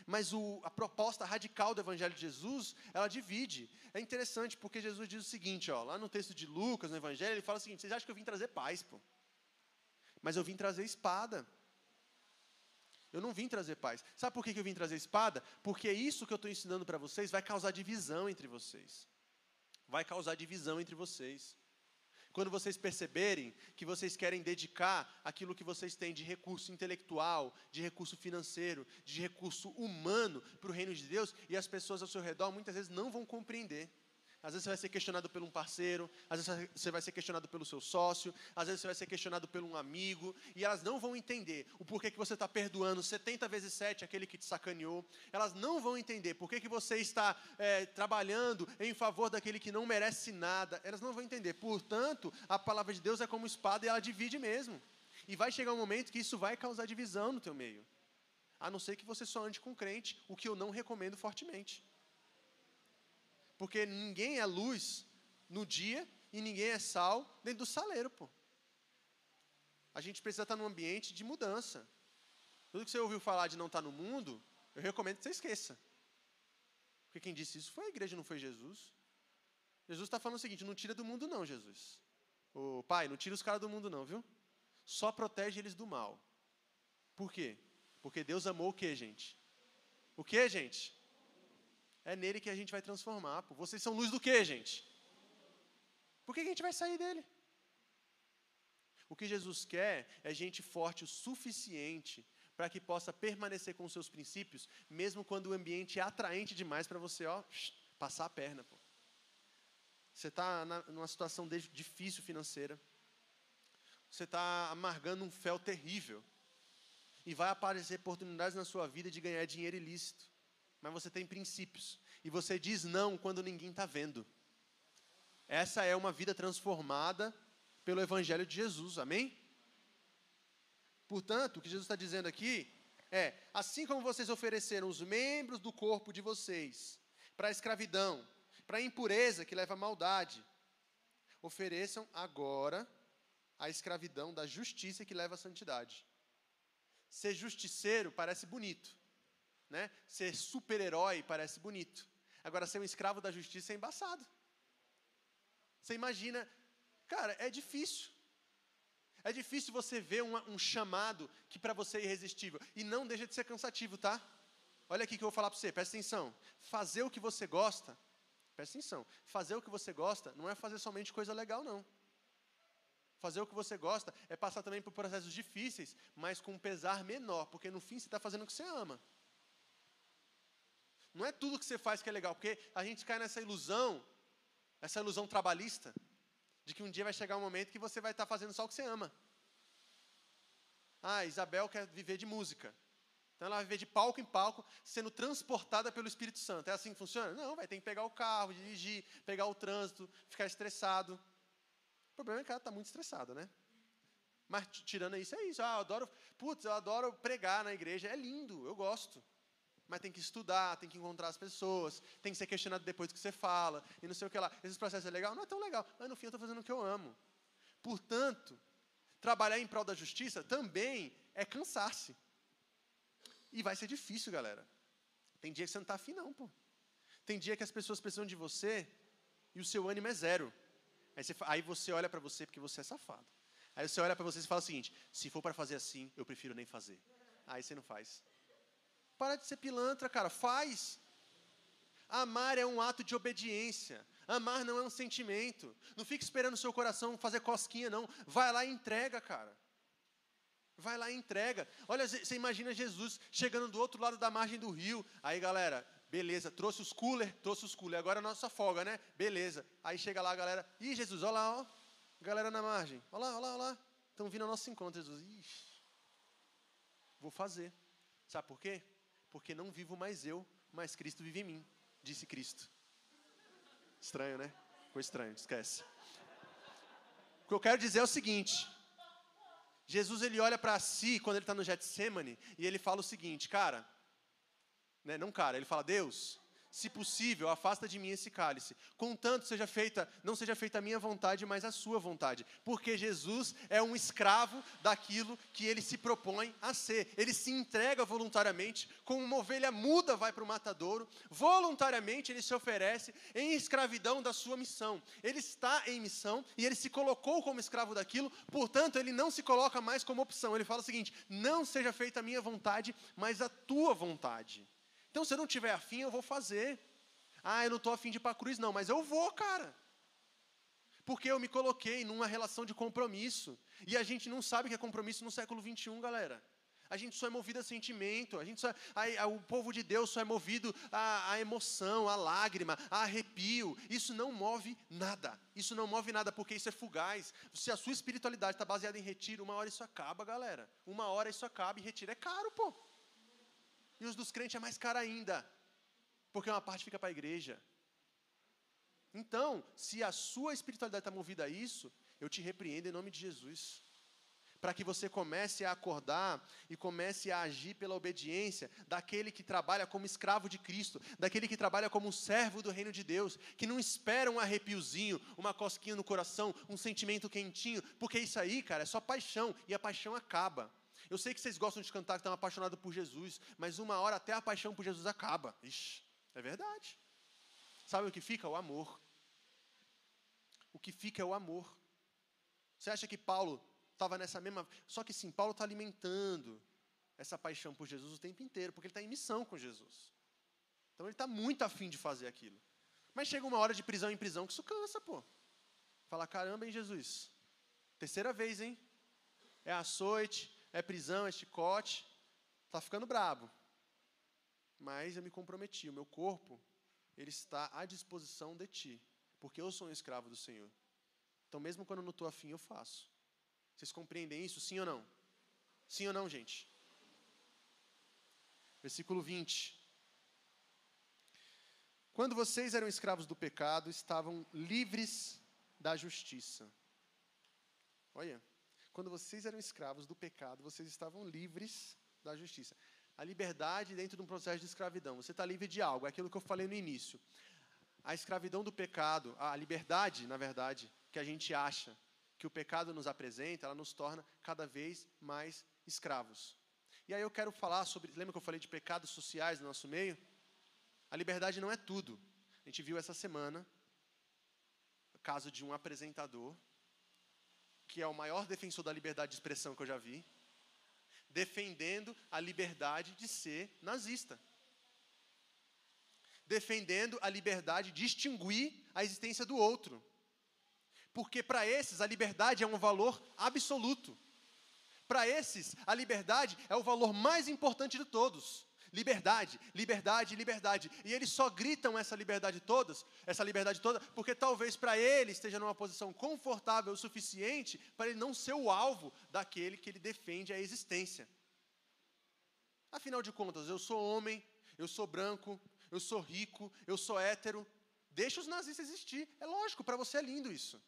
Mas o, a proposta radical do Evangelho de Jesus, ela divide. É interessante porque Jesus diz o seguinte, ó, lá no texto de Lucas, no Evangelho, ele fala o seguinte: vocês acham que eu vim trazer paz, pô? Mas eu vim trazer espada. Eu não vim trazer paz. Sabe por que eu vim trazer espada? Porque isso que eu estou ensinando para vocês vai causar divisão entre vocês. Vai causar divisão entre vocês. Quando vocês perceberem que vocês querem dedicar aquilo que vocês têm de recurso intelectual, de recurso financeiro, de recurso humano para o reino de Deus, e as pessoas ao seu redor muitas vezes não vão compreender. Às vezes você vai ser questionado por um parceiro, às vezes você vai ser questionado pelo seu sócio, às vezes você vai ser questionado por um amigo, e elas não vão entender o porquê que você está perdoando 70 vezes 7 aquele que te sacaneou, elas não vão entender porquê que você está é, trabalhando em favor daquele que não merece nada, elas não vão entender. Portanto, a palavra de Deus é como espada e ela divide mesmo. E vai chegar um momento que isso vai causar divisão no teu meio. a não ser que você só ande com crente, o que eu não recomendo fortemente. Porque ninguém é luz no dia e ninguém é sal dentro do saleiro, pô. A gente precisa estar num ambiente de mudança. Tudo que você ouviu falar de não estar no mundo, eu recomendo que você esqueça. Porque quem disse isso foi a igreja, não foi Jesus. Jesus está falando o seguinte: não tira do mundo, não, Jesus. O pai, não tira os caras do mundo, não, viu? Só protege eles do mal. Por quê? Porque Deus amou o que, gente? O que, gente? É nele que a gente vai transformar. Pô. Vocês são luz do que, gente? Por que a gente vai sair dele? O que Jesus quer é gente forte o suficiente para que possa permanecer com seus princípios, mesmo quando o ambiente é atraente demais para você, ó, passar a perna. Pô. Você está numa situação difícil financeira. Você está amargando um fel terrível. E vai aparecer oportunidades na sua vida de ganhar dinheiro ilícito. Mas você tem princípios. E você diz não quando ninguém está vendo. Essa é uma vida transformada pelo Evangelho de Jesus, amém? Portanto, o que Jesus está dizendo aqui é: assim como vocês ofereceram os membros do corpo de vocês para a escravidão, para a impureza que leva à maldade, ofereçam agora a escravidão da justiça que leva à santidade. Ser justiceiro parece bonito, né? Ser super-herói parece bonito. Agora, ser um escravo da justiça é embaçado. Você imagina, cara, é difícil. É difícil você ver um, um chamado que para você é irresistível. E não deixa de ser cansativo, tá? Olha aqui que eu vou falar para você, presta atenção. Fazer o que você gosta, presta atenção. Fazer o que você gosta não é fazer somente coisa legal, não. Fazer o que você gosta é passar também por processos difíceis, mas com um pesar menor, porque no fim você está fazendo o que você ama. Não é tudo que você faz que é legal, porque a gente cai nessa ilusão essa ilusão trabalhista de que um dia vai chegar um momento que você vai estar fazendo só o que você ama. Ah, Isabel quer viver de música. Então ela vai viver de palco em palco, sendo transportada pelo Espírito Santo. É assim que funciona? Não, vai ter que pegar o carro, dirigir, pegar o trânsito, ficar estressado. O problema é que ela está muito estressada, né? Mas tirando isso, é isso. Ah, eu adoro, putz, eu adoro pregar na igreja. É lindo, eu gosto mas tem que estudar, tem que encontrar as pessoas, tem que ser questionado depois que você fala, e não sei o que lá. Esse processo é legal? Não é tão legal, mas no fim eu estou fazendo o que eu amo. Portanto, trabalhar em prol da justiça também é cansar-se. E vai ser difícil, galera. Tem dia que você não está afim, não, pô. Tem dia que as pessoas precisam de você e o seu ânimo é zero. Aí você, aí você olha para você porque você é safado. Aí você olha para você e fala o seguinte: se for para fazer assim, eu prefiro nem fazer. Aí você não faz. Para de ser pilantra, cara. Faz. Amar é um ato de obediência. Amar não é um sentimento. Não fique esperando o seu coração fazer cosquinha, não. Vai lá e entrega, cara. Vai lá e entrega. Olha, você imagina Jesus chegando do outro lado da margem do rio. Aí, galera, beleza, trouxe os cooler, trouxe os cooler. Agora é a nossa folga, né? Beleza. Aí chega lá a galera. Ih, Jesus, olha lá, ó. Galera na margem. Olha lá, olha lá, olha lá. Estão vindo ao nosso encontro, Jesus. Ixi. Vou fazer. Sabe por quê? Porque não vivo mais eu, mas Cristo vive em mim, disse Cristo. Estranho, né? Ficou estranho, esquece. O que eu quero dizer é o seguinte: Jesus ele olha para si quando ele está no Getsemane e ele fala o seguinte, cara, né, não cara, ele fala Deus, se possível, afasta de mim esse cálice. Contanto seja feita, não seja feita a minha vontade, mas a sua vontade. Porque Jesus é um escravo daquilo que ele se propõe a ser. Ele se entrega voluntariamente, como uma ovelha muda vai para o matadouro, voluntariamente ele se oferece em escravidão da sua missão. Ele está em missão e ele se colocou como escravo daquilo, portanto, ele não se coloca mais como opção. Ele fala o seguinte: não seja feita a minha vontade, mas a tua vontade. Então, se eu não tiver afim, eu vou fazer. Ah, eu não estou afim de ir para a cruz, não, mas eu vou, cara. Porque eu me coloquei numa relação de compromisso. E a gente não sabe o que é compromisso no século 21, galera. A gente só é movido a sentimento, a gente só, a, a, o povo de Deus só é movido a, a, emoção, a lágrima, a arrepio. Isso não move nada. Isso não move nada, porque isso é fugaz. Se a sua espiritualidade está baseada em retiro, uma hora isso acaba, galera. Uma hora isso acaba e retiro é caro, pô. E os dos crentes é mais caro ainda, porque uma parte fica para a igreja. Então, se a sua espiritualidade está movida a isso, eu te repreendo em nome de Jesus. para que você comece a acordar e comece a agir pela obediência daquele que trabalha como escravo de Cristo, daquele que trabalha como servo do reino de Deus, que não espera um arrepiozinho, uma cosquinha no coração, um sentimento quentinho, porque isso aí, cara, é só paixão e a paixão acaba. Eu sei que vocês gostam de cantar que estão apaixonados por Jesus, mas uma hora até a paixão por Jesus acaba. Ixi, é verdade. Sabe o que fica? O amor. O que fica é o amor. Você acha que Paulo estava nessa mesma. Só que sim, Paulo está alimentando essa paixão por Jesus o tempo inteiro, porque ele está em missão com Jesus. Então ele está muito afim de fazer aquilo. Mas chega uma hora de prisão em prisão que isso cansa, pô. Fala, caramba, hein, Jesus? Terceira vez, hein? É açoite, é prisão, é chicote. Está ficando brabo. Mas eu me comprometi, o meu corpo, ele está à disposição de ti. Porque eu sou um escravo do Senhor. Então, mesmo quando eu não estou afim, eu faço. Vocês compreendem isso, sim ou não? Sim ou não, gente? Versículo 20. Quando vocês eram escravos do pecado, estavam livres da justiça. Olha, quando vocês eram escravos do pecado, vocês estavam livres da justiça. A liberdade dentro de um processo de escravidão. Você está livre de algo, é aquilo que eu falei no início. A escravidão do pecado, a liberdade, na verdade, que a gente acha que o pecado nos apresenta, ela nos torna cada vez mais escravos. E aí eu quero falar sobre, lembra que eu falei de pecados sociais no nosso meio? A liberdade não é tudo. A gente viu essa semana o caso de um apresentador que é o maior defensor da liberdade de expressão que eu já vi, defendendo a liberdade de ser nazista. Defendendo a liberdade de extinguir a existência do outro porque para esses a liberdade é um valor absoluto. Para esses, a liberdade é o valor mais importante de todos. Liberdade, liberdade, liberdade. E eles só gritam essa liberdade todas, essa liberdade toda, porque talvez para ele esteja numa posição confortável o suficiente para ele não ser o alvo daquele que ele defende a existência. Afinal de contas, eu sou homem, eu sou branco, eu sou rico, eu sou hétero. Deixa os nazistas existir. É lógico, para você é lindo isso.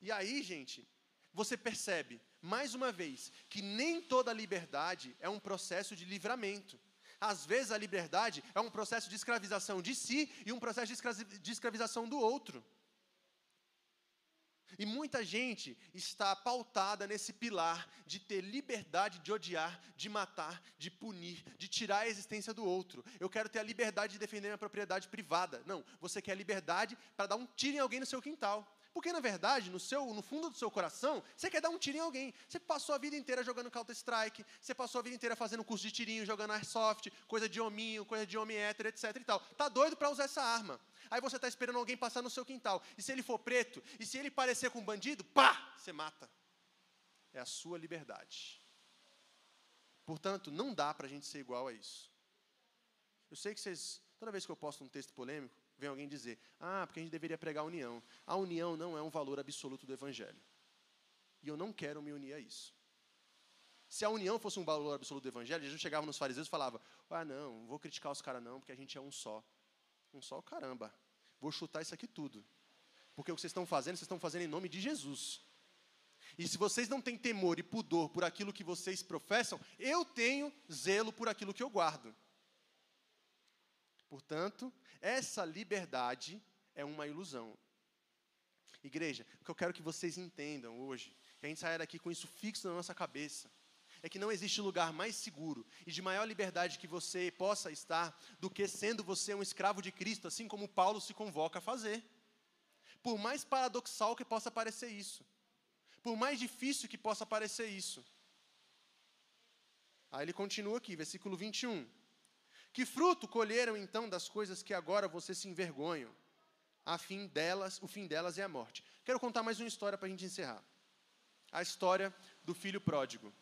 E aí, gente, você percebe, mais uma vez, que nem toda liberdade é um processo de livramento. Às vezes a liberdade é um processo de escravização de si e um processo de escravização do outro. E muita gente está pautada nesse pilar de ter liberdade de odiar, de matar, de punir, de tirar a existência do outro. Eu quero ter a liberdade de defender minha propriedade privada. Não, você quer liberdade para dar um tiro em alguém no seu quintal. Porque, na verdade, no, seu, no fundo do seu coração, você quer dar um tiro em alguém. Você passou a vida inteira jogando Counter-Strike, você passou a vida inteira fazendo curso de tirinho, jogando Airsoft, coisa de hominho, coisa de homem hétero, etc e tal. Tá doido para usar essa arma. Aí você está esperando alguém passar no seu quintal. E se ele for preto, e se ele parecer com um bandido, pá, você mata. É a sua liberdade. Portanto, não dá para a gente ser igual a isso. Eu sei que vocês, toda vez que eu posto um texto polêmico, vem alguém dizer: ah, porque a gente deveria pregar a união. A união não é um valor absoluto do Evangelho. E eu não quero me unir a isso. Se a união fosse um valor absoluto do Evangelho, Jesus chegava nos fariseus e falava: ah, não, não vou criticar os caras não, porque a gente é um só. Um só, caramba. Vou chutar isso aqui tudo. Porque o que vocês estão fazendo, vocês estão fazendo em nome de Jesus. E se vocês não têm temor e pudor por aquilo que vocês professam, eu tenho zelo por aquilo que eu guardo. Portanto, essa liberdade é uma ilusão. Igreja, o que eu quero que vocês entendam hoje, que a gente saia daqui com isso fixo na nossa cabeça, é que não existe lugar mais seguro e de maior liberdade que você possa estar do que sendo você um escravo de Cristo, assim como Paulo se convoca a fazer. Por mais paradoxal que possa parecer isso, por mais difícil que possa parecer isso. Aí ele continua aqui, versículo 21. Que fruto colheram então das coisas que agora vocês se envergonham? A fim delas, o fim delas é a morte. Quero contar mais uma história para a gente encerrar. A história do filho pródigo.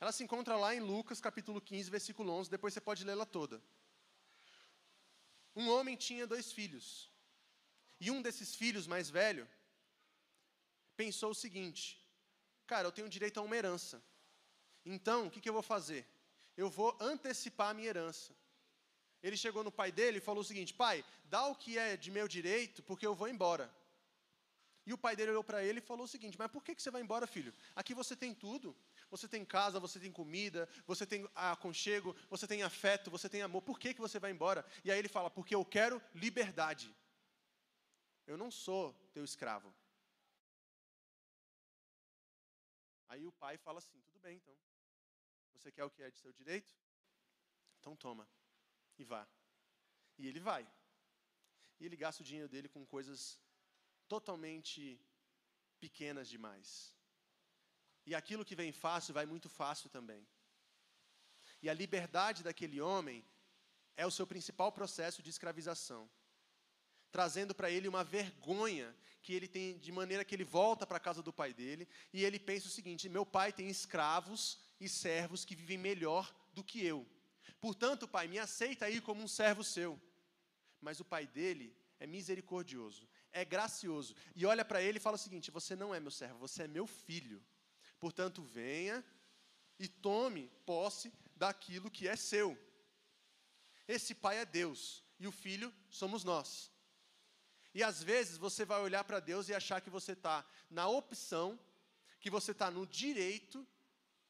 Ela se encontra lá em Lucas, capítulo 15, versículo 11. Depois você pode lê-la toda. Um homem tinha dois filhos. E um desses filhos, mais velho, pensou o seguinte: Cara, eu tenho direito a uma herança. Então, o que, que eu vou fazer? Eu vou antecipar a minha herança. Ele chegou no pai dele e falou o seguinte: Pai, dá o que é de meu direito, porque eu vou embora. E o pai dele olhou para ele e falou o seguinte: Mas por que, que você vai embora, filho? Aqui você tem tudo. Você tem casa, você tem comida, você tem aconchego, você tem afeto, você tem amor. Por que, que você vai embora? E aí ele fala: Porque eu quero liberdade. Eu não sou teu escravo. Aí o pai fala assim: Tudo bem, então. Você quer o que é de seu direito? Então toma. E vá. E ele vai. E ele gasta o dinheiro dele com coisas totalmente pequenas demais. E aquilo que vem fácil vai muito fácil também. E a liberdade daquele homem é o seu principal processo de escravização, trazendo para ele uma vergonha que ele tem, de maneira que ele volta para a casa do pai dele e ele pensa o seguinte: meu pai tem escravos e servos que vivem melhor do que eu. Portanto, pai, me aceita aí como um servo seu. Mas o pai dele é misericordioso, é gracioso e olha para ele e fala o seguinte: você não é meu servo, você é meu filho. Portanto, venha e tome posse daquilo que é seu. Esse pai é Deus e o filho somos nós. E às vezes você vai olhar para Deus e achar que você está na opção, que você está no direito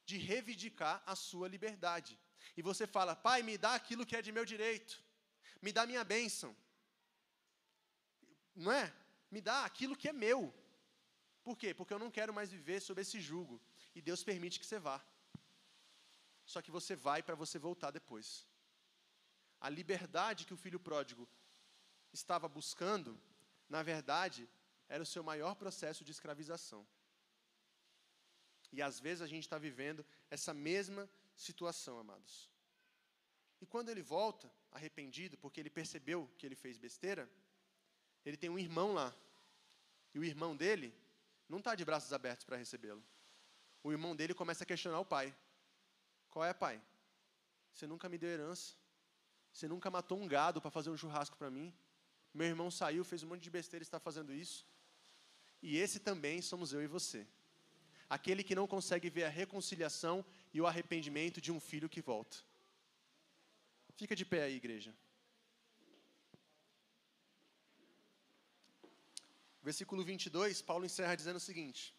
de reivindicar a sua liberdade. E você fala, pai, me dá aquilo que é de meu direito, me dá minha bênção. Não é? Me dá aquilo que é meu. Por quê? Porque eu não quero mais viver sob esse jugo. E Deus permite que você vá. Só que você vai para você voltar depois. A liberdade que o filho pródigo estava buscando, na verdade, era o seu maior processo de escravização. E às vezes a gente está vivendo essa mesma situação, amados. E quando ele volta, arrependido, porque ele percebeu que ele fez besteira, ele tem um irmão lá. E o irmão dele não está de braços abertos para recebê-lo. O irmão dele começa a questionar o pai: Qual é, pai? Você nunca me deu herança. Você nunca matou um gado para fazer um churrasco para mim. Meu irmão saiu, fez um monte de besteira e está fazendo isso. E esse também somos eu e você. Aquele que não consegue ver a reconciliação e o arrependimento de um filho que volta. Fica de pé aí, igreja. Versículo 22, Paulo encerra dizendo o seguinte: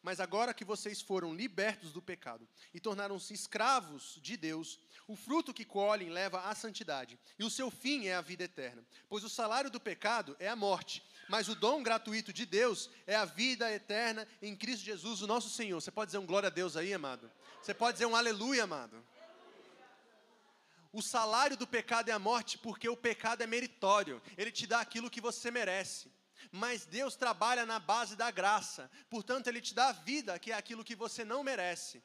Mas agora que vocês foram libertos do pecado e tornaram-se escravos de Deus, o fruto que colhem leva à santidade, e o seu fim é a vida eterna. Pois o salário do pecado é a morte, mas o dom gratuito de Deus é a vida eterna em Cristo Jesus, o nosso Senhor. Você pode dizer um glória a Deus aí, amado? Você pode dizer um aleluia, amado? O salário do pecado é a morte, porque o pecado é meritório, ele te dá aquilo que você merece. Mas Deus trabalha na base da graça, portanto, Ele te dá a vida, que é aquilo que você não merece.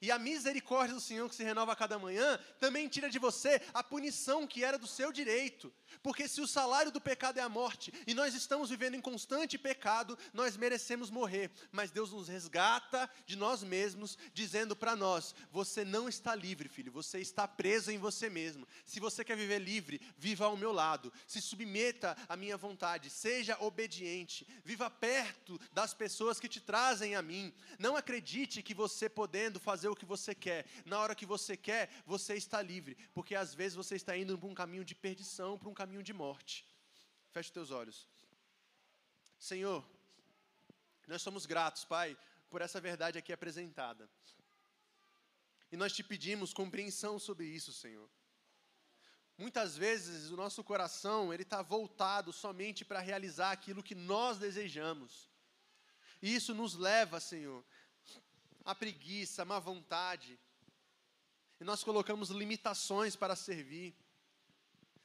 E a misericórdia do Senhor que se renova a cada manhã também tira de você a punição que era do seu direito. Porque se o salário do pecado é a morte e nós estamos vivendo em constante pecado, nós merecemos morrer. Mas Deus nos resgata de nós mesmos, dizendo para nós: você não está livre, filho, você está preso em você mesmo. Se você quer viver livre, viva ao meu lado, se submeta à minha vontade, seja obediente, viva perto das pessoas que te trazem a mim. Não acredite que você podendo fazer o que você quer, na hora que você quer, você está livre, porque às vezes você está indo para um caminho de perdição, para um caminho de morte. Feche os teus olhos. Senhor, nós somos gratos, Pai, por essa verdade aqui apresentada. E nós te pedimos compreensão sobre isso, Senhor. Muitas vezes o nosso coração ele está voltado somente para realizar aquilo que nós desejamos. E isso nos leva, Senhor, a preguiça, a má vontade. E nós colocamos limitações para servir.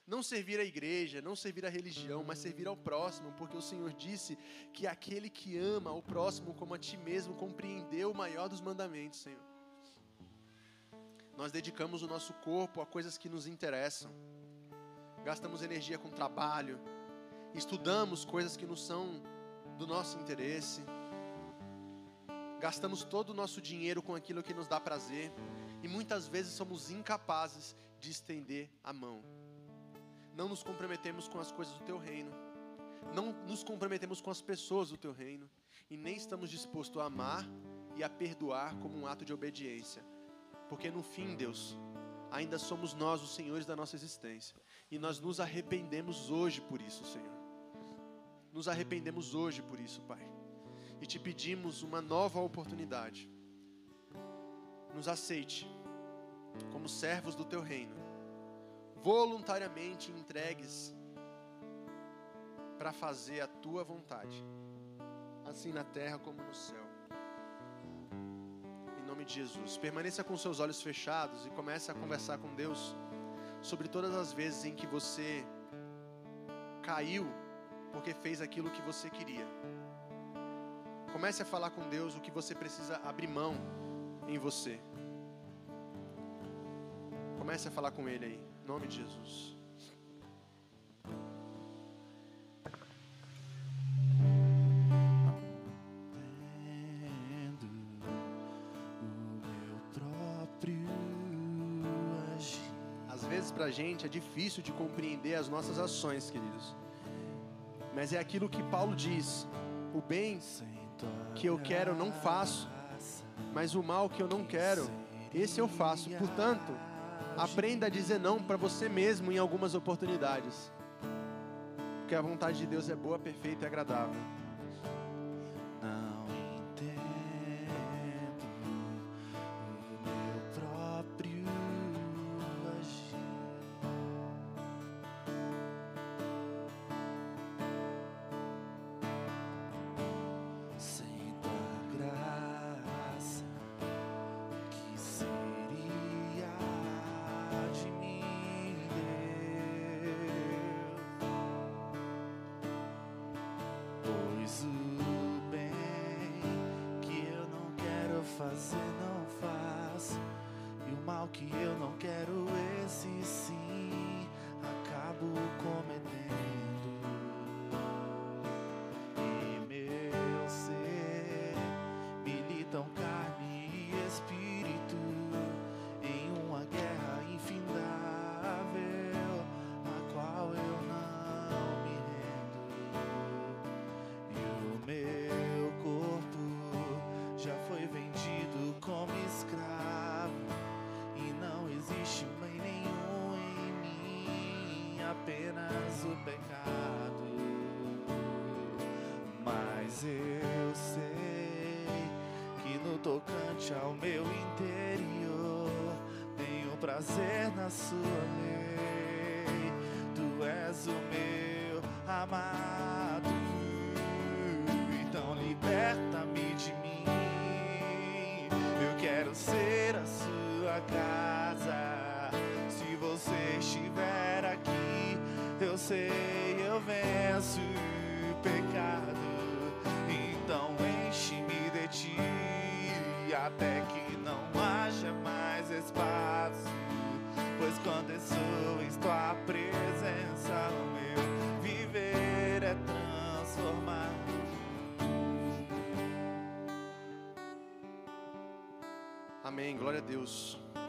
Não servir a igreja, não servir a religião, mas servir ao próximo, porque o Senhor disse que aquele que ama ao próximo como a ti mesmo compreendeu o maior dos mandamentos, Senhor. Nós dedicamos o nosso corpo a coisas que nos interessam, gastamos energia com trabalho, estudamos coisas que não são do nosso interesse gastamos todo o nosso dinheiro com aquilo que nos dá prazer e muitas vezes somos incapazes de estender a mão. Não nos comprometemos com as coisas do teu reino, não nos comprometemos com as pessoas do teu reino e nem estamos dispostos a amar e a perdoar como um ato de obediência, porque no fim, Deus, ainda somos nós os senhores da nossa existência e nós nos arrependemos hoje por isso, Senhor. nos arrependemos hoje por isso, Pai. E te pedimos uma nova oportunidade. Nos aceite como servos do teu reino, voluntariamente entregues para fazer a tua vontade, assim na terra como no céu. Em nome de Jesus, permaneça com seus olhos fechados e comece a conversar com Deus sobre todas as vezes em que você caiu porque fez aquilo que você queria. Comece a falar com Deus o que você precisa abrir mão em você. Comece a falar com Ele aí, em nome de Jesus. Às vezes para a gente é difícil de compreender as nossas ações, queridos. Mas é aquilo que Paulo diz: o bem que eu quero não faço, mas o mal que eu não quero, esse eu faço. Portanto, aprenda a dizer não para você mesmo em algumas oportunidades. Porque a vontade de Deus é boa, perfeita e agradável. Fazer, não faço. E o mal que eu não quero, esse sim, apenas o pecado. Mas eu sei que no tocante ao meu interior tenho prazer na sua lei. Tu és o meu amado. Então liberta-me de mim. Eu quero ser a sua casa. Sei, eu venço o pecado. Então enche-me de ti até que não haja mais espaço. Pois quando eu sou em tua presença, o meu viver é transformado. Amém. Glória a Deus.